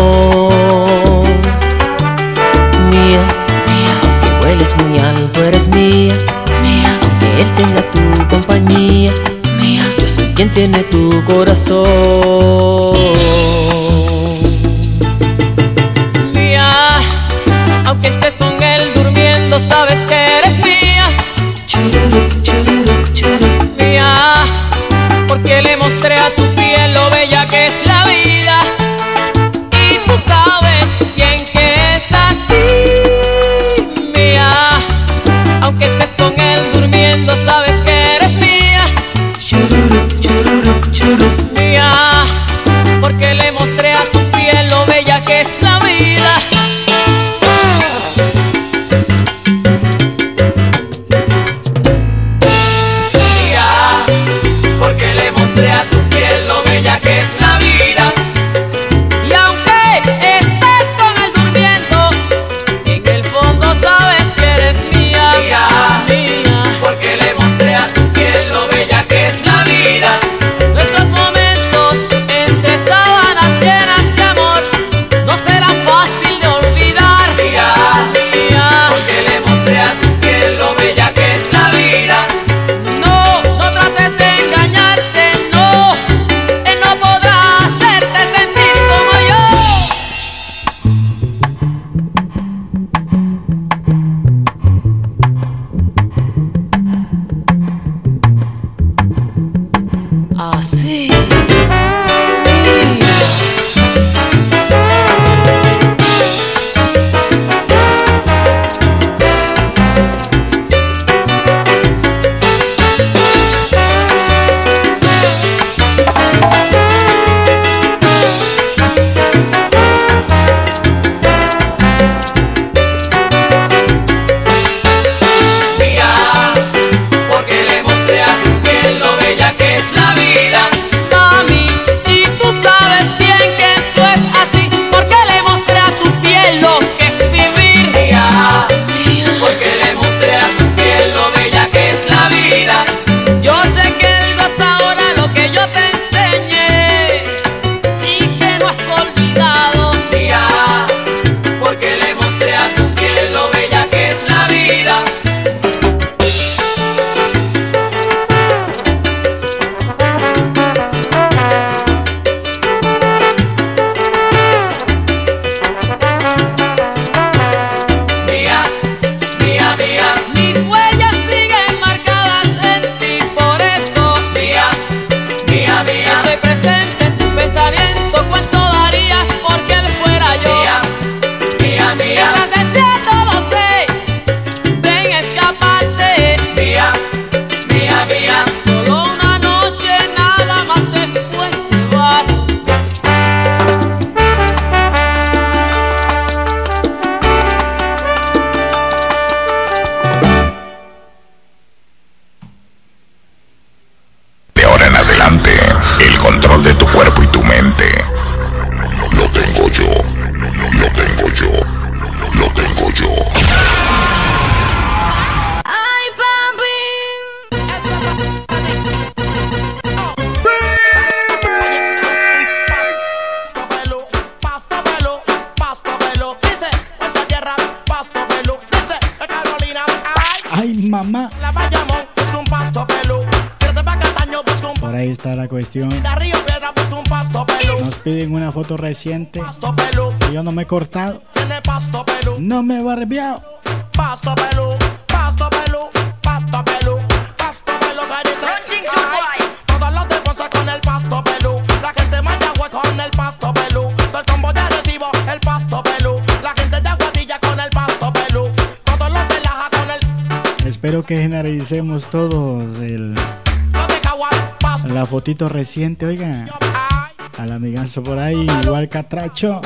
Cortado. tiene pasto pelú. No me he barbeado. Pasto pelú, pasto pelú, pasto pelú, pasto pelú que dice ay. Todos los de con el pasto pelú, la gente de con el pasto pelú, todo el combo de Recibo el pasto pelú, la gente de Aguadilla con el pasto pelú, todos los de Laja con el Espero que generalicemos todos el, la fotito reciente, oiga. Al amigazo por ahí, igual catracho.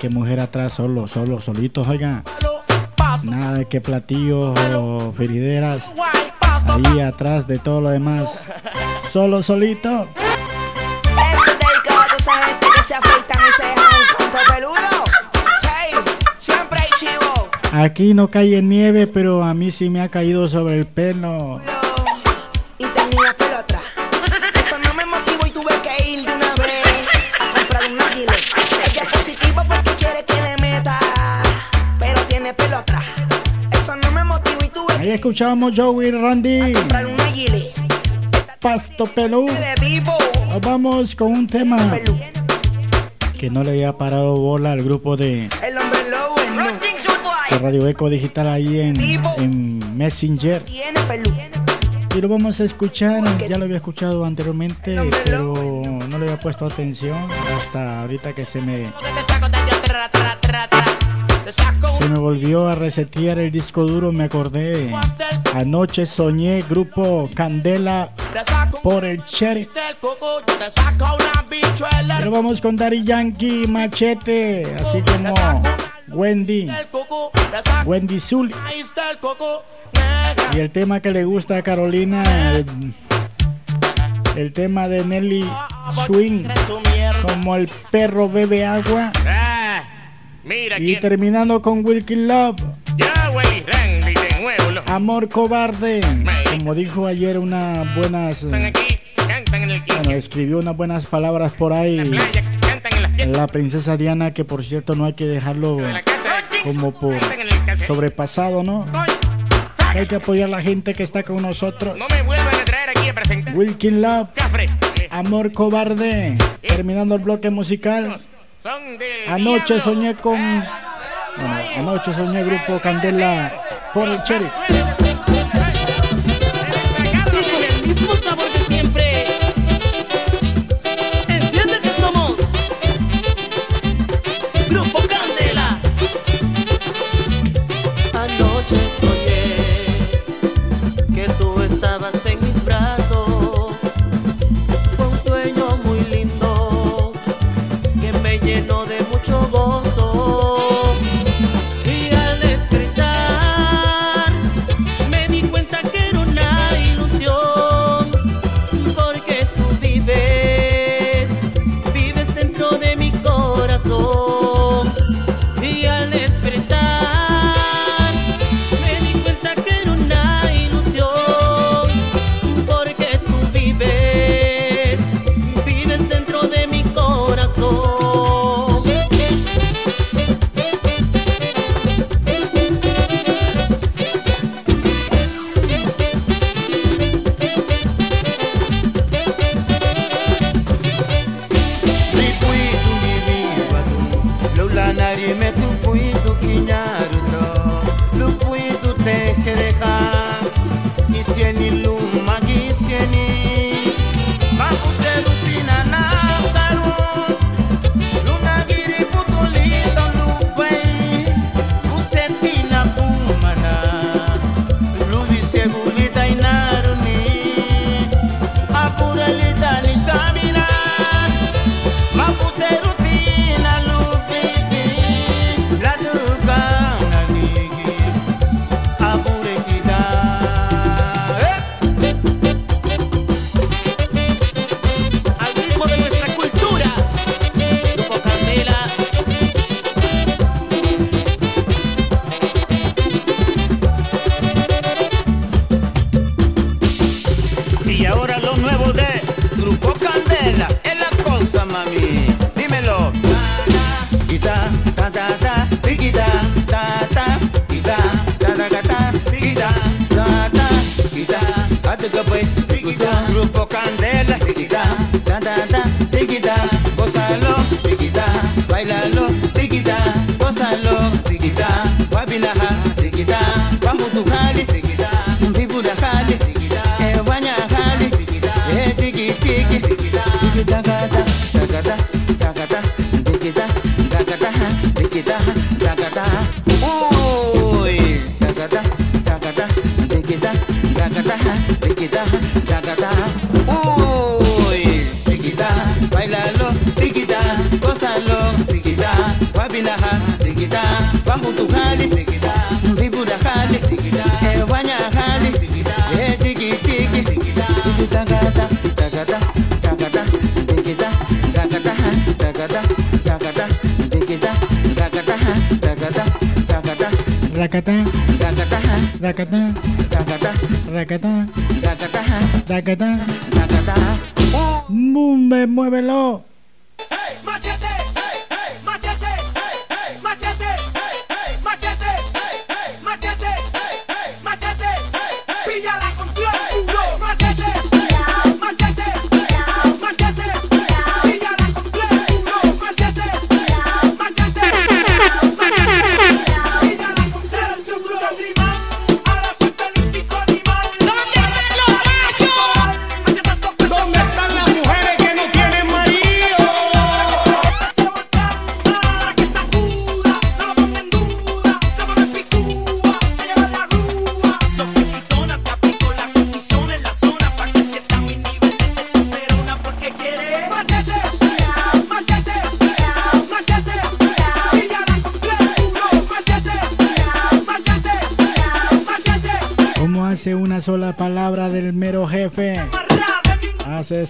Que mujer atrás, solo, solo, solitos, oiga. Nada de que platillos o ferideras ahí atrás de todo lo demás. Solo, solito. Aquí no cae nieve, pero a mí sí me ha caído sobre el pelo. Escuchamos Joey Randy. Pasto pelú. Nos vamos con un tema que no le había parado bola al grupo de, de Radio Eco Digital ahí en, en Messenger. Y lo vamos a escuchar, ya lo había escuchado anteriormente, pero no le había puesto atención hasta ahorita que se me, se me volvió a resetear el disco duro, me acordé. Anoche soñé grupo Candela por el Cherry. Pero vamos con Daddy Yankee, Machete, así como Wendy, Wendy Zully. Y el tema que le gusta a Carolina, el, el tema de Nelly Swing, como el perro bebe agua. Mira Y quién. terminando con Wilkie Love, Ya, güey, Randy, de nuevo. Amor Cobarde. Como dijo ayer unas buenas, están aquí, cantan en el quince. bueno, escribió unas buenas palabras por ahí. playa, cantan en la fiesta. La princesa Diana, que por cierto no hay que dejarlo como por sobrepasado, ¿no? Hay que apoyar a la gente que está con nosotros. No me vuelvan a traer aquí a presentar. Wilkin Love, Cafre, Amor Cobarde. Terminando el bloque musical. Anoche soñé con. Bueno, anoche soñé grupo Candela por el Cherry.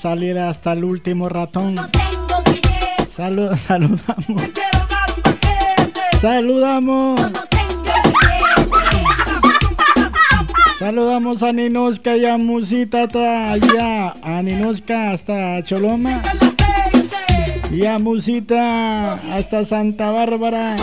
salir hasta el último ratón. Salud, saludamos. Saludamos. Saludamos a Ninoska y a Musita hasta allá. A Ninoska hasta Choloma. Y a Musita hasta Santa Bárbara.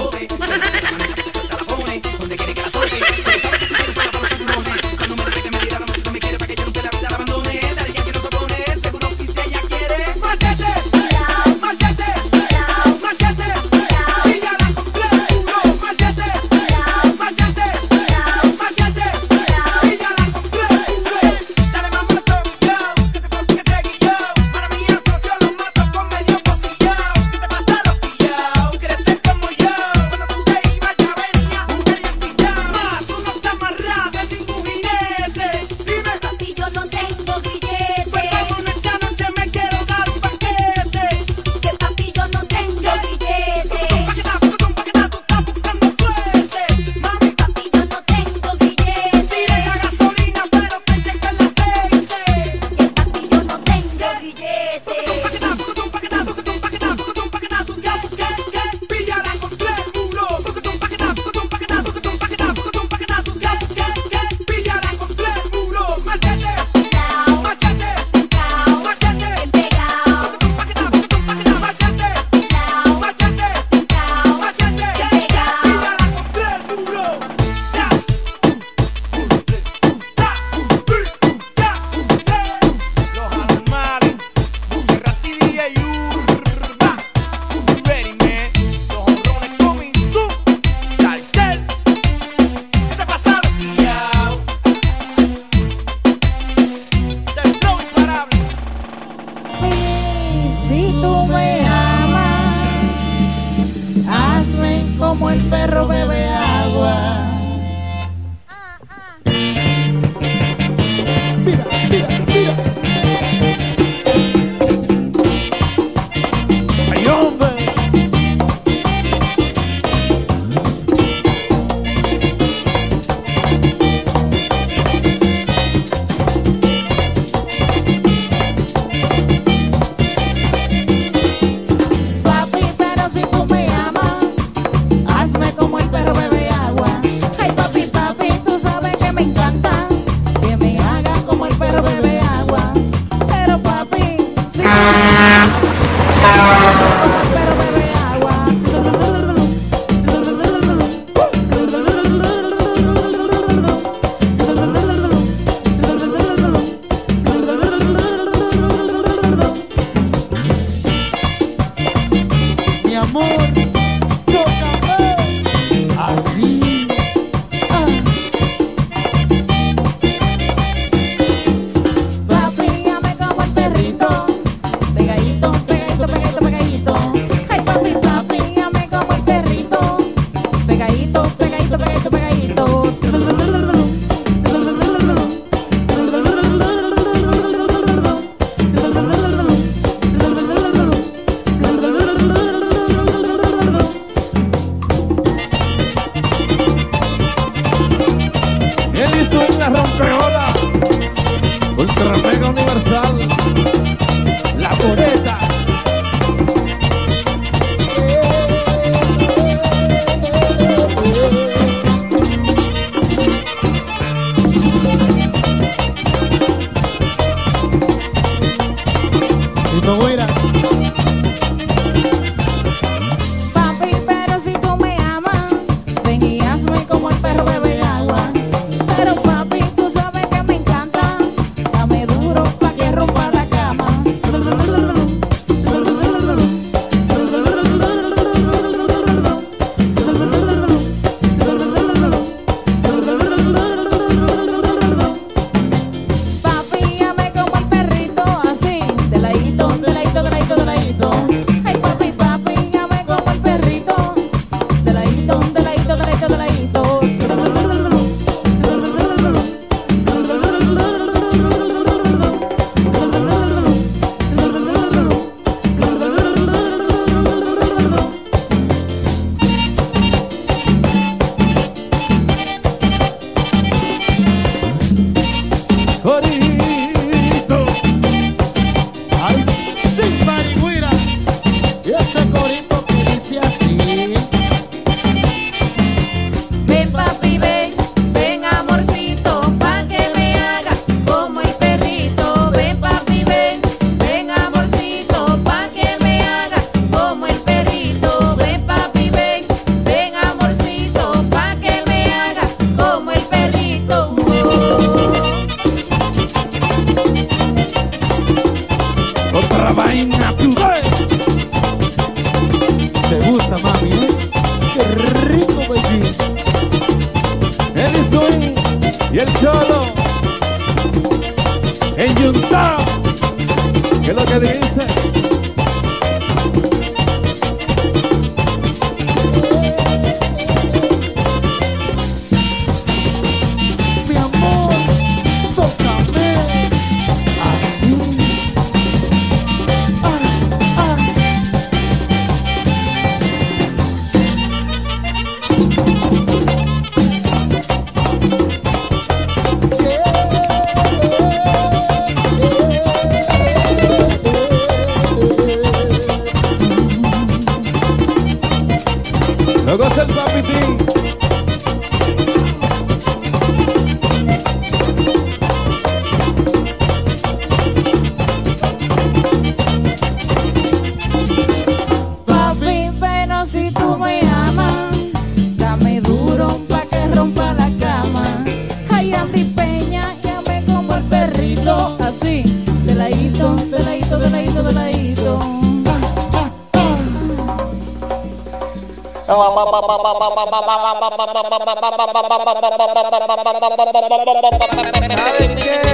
la rompeola. ¿Sabes qué?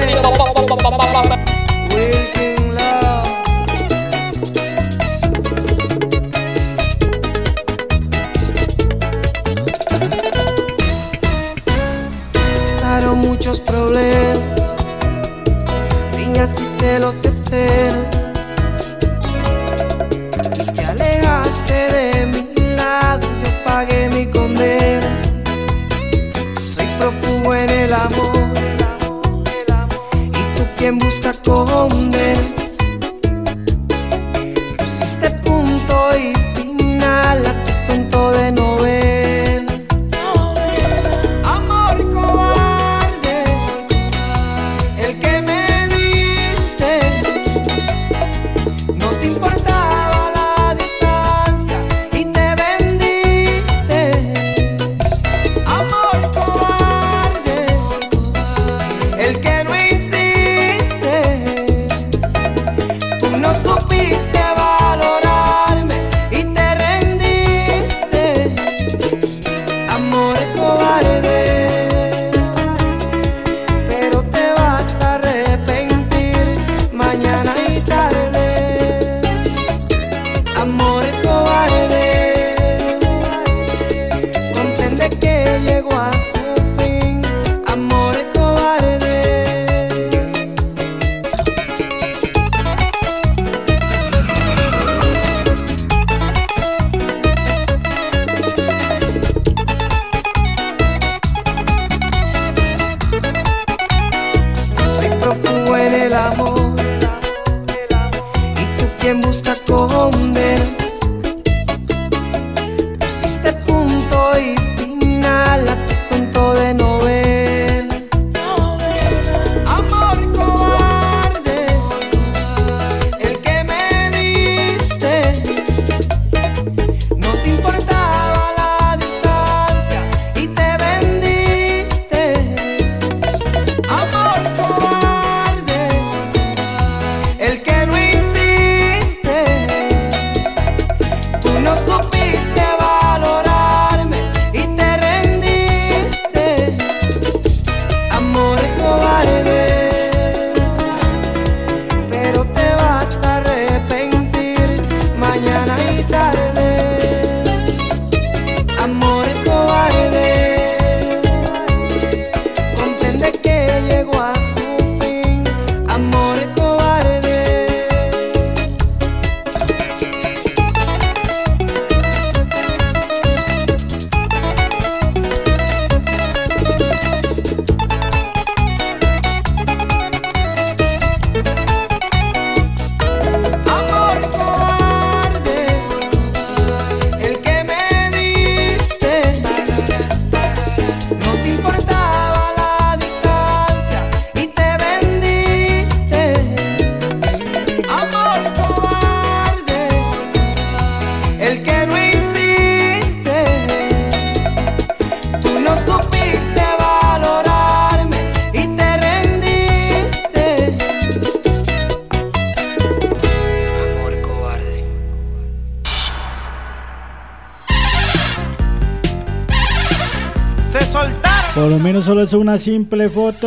Menos solo es una simple foto.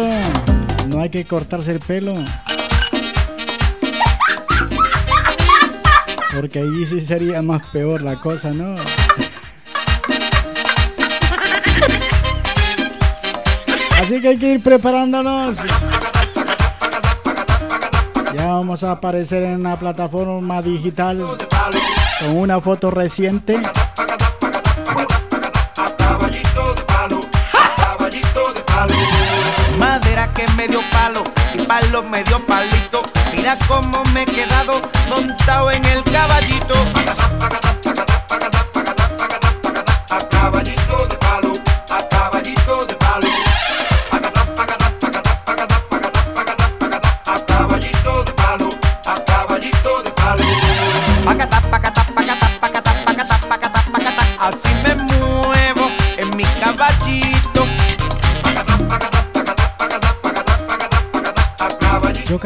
No hay que cortarse el pelo. Porque ahí sí sería más peor la cosa, ¿no? Así que hay que ir preparándonos. Ya vamos a aparecer en una plataforma digital con una foto reciente. Que me dio palo y palo me dio palito. Mira cómo me he quedado montado en el caballito.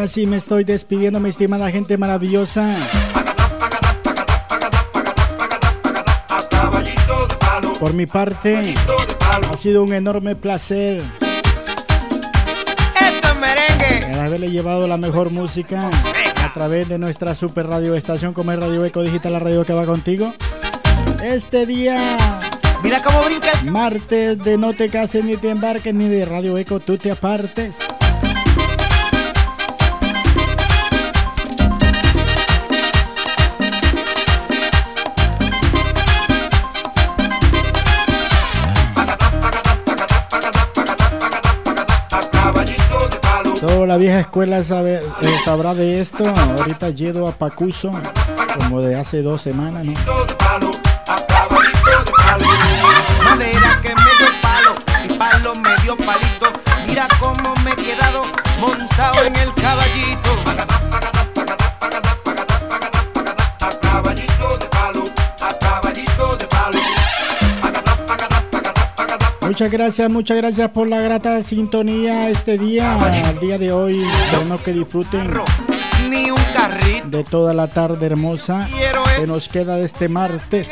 Casi me estoy despidiendo, mi estimada gente maravillosa. Por mi parte, ha sido un enorme placer el haberle llevado la mejor música a través de nuestra super radio estación como es Radio Eco Digital, la radio que va contigo. Este día, mira cómo brinca martes de No te cases ni te embarques ni de Radio Eco tú te apartes. Toda la vieja escuela sabe- eh, sabrá de esto. Ahorita llego a Pacuso, como de hace dos semanas, ¿no? Madera que me dio palo y palo me dio palito. Mira cómo me he quedado montado en el caballito. Muchas gracias, muchas gracias por la grata sintonía este día, al día de hoy. Esperemos que disfruten de toda la tarde hermosa que nos queda de este martes.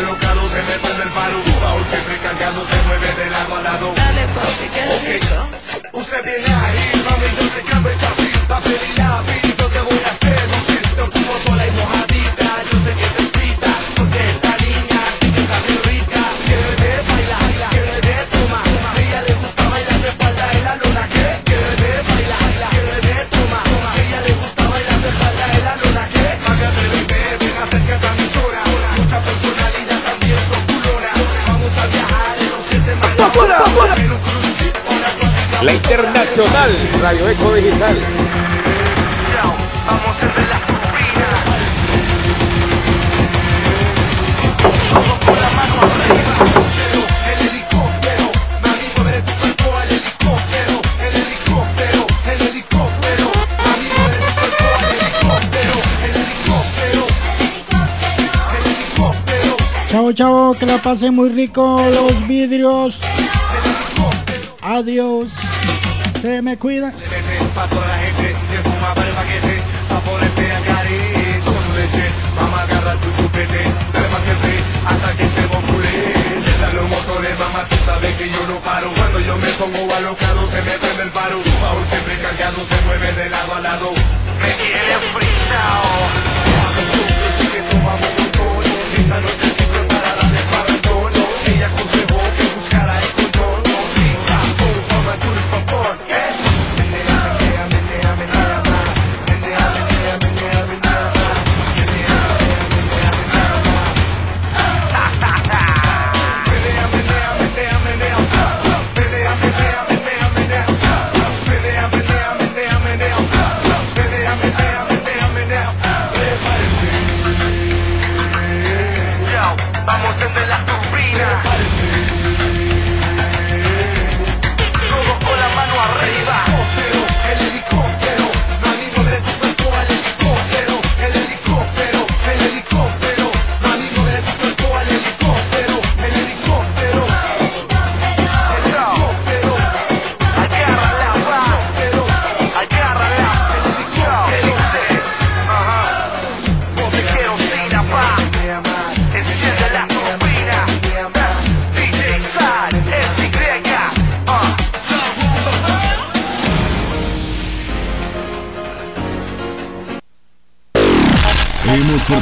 Alocado se me prende el paro. Tu baúl siempre cargado se mueve de lado a lado. Dale papi, qué rico Usted viene La Internacional Radio Eco Digital. Vamos desde la turbina Vamos con la mano arriba Pero el helicóptero Mami, mueve tu cuerpo al helicóptero El helicóptero, el helicóptero Mami, mueve tu cuerpo al helicóptero El helicóptero El helicóptero Chao, chao, que la pasen muy rico los vidrios. Adiós. Se me cuida. Pa' toda la gente que fuma para el paquete Pa' ponerte a caer con leche Vamos a agarrar tu chupete Dale más siempre hasta que estemos culés Enciendan los motores, mamá, tú sabes que yo no paro Cuando yo me pongo alocado se me prende el paro Tu baúl siempre cargado se mueve de lado a lado Me tiene frisado tono Esta noche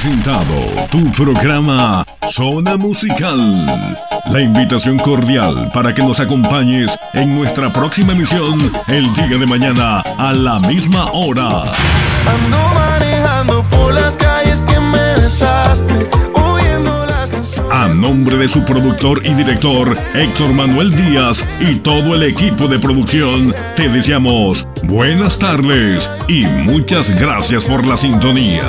presentado tu programa Zona Musical. La invitación cordial para que nos acompañes en nuestra próxima emisión el día de mañana a la misma hora. Ando manejando por las calles que me besaste, oyendo las canciones. A nombre de su productor y director Héctor Manuel Díaz y todo el equipo de producción, te deseamos buenas tardes y muchas gracias por la sintonía.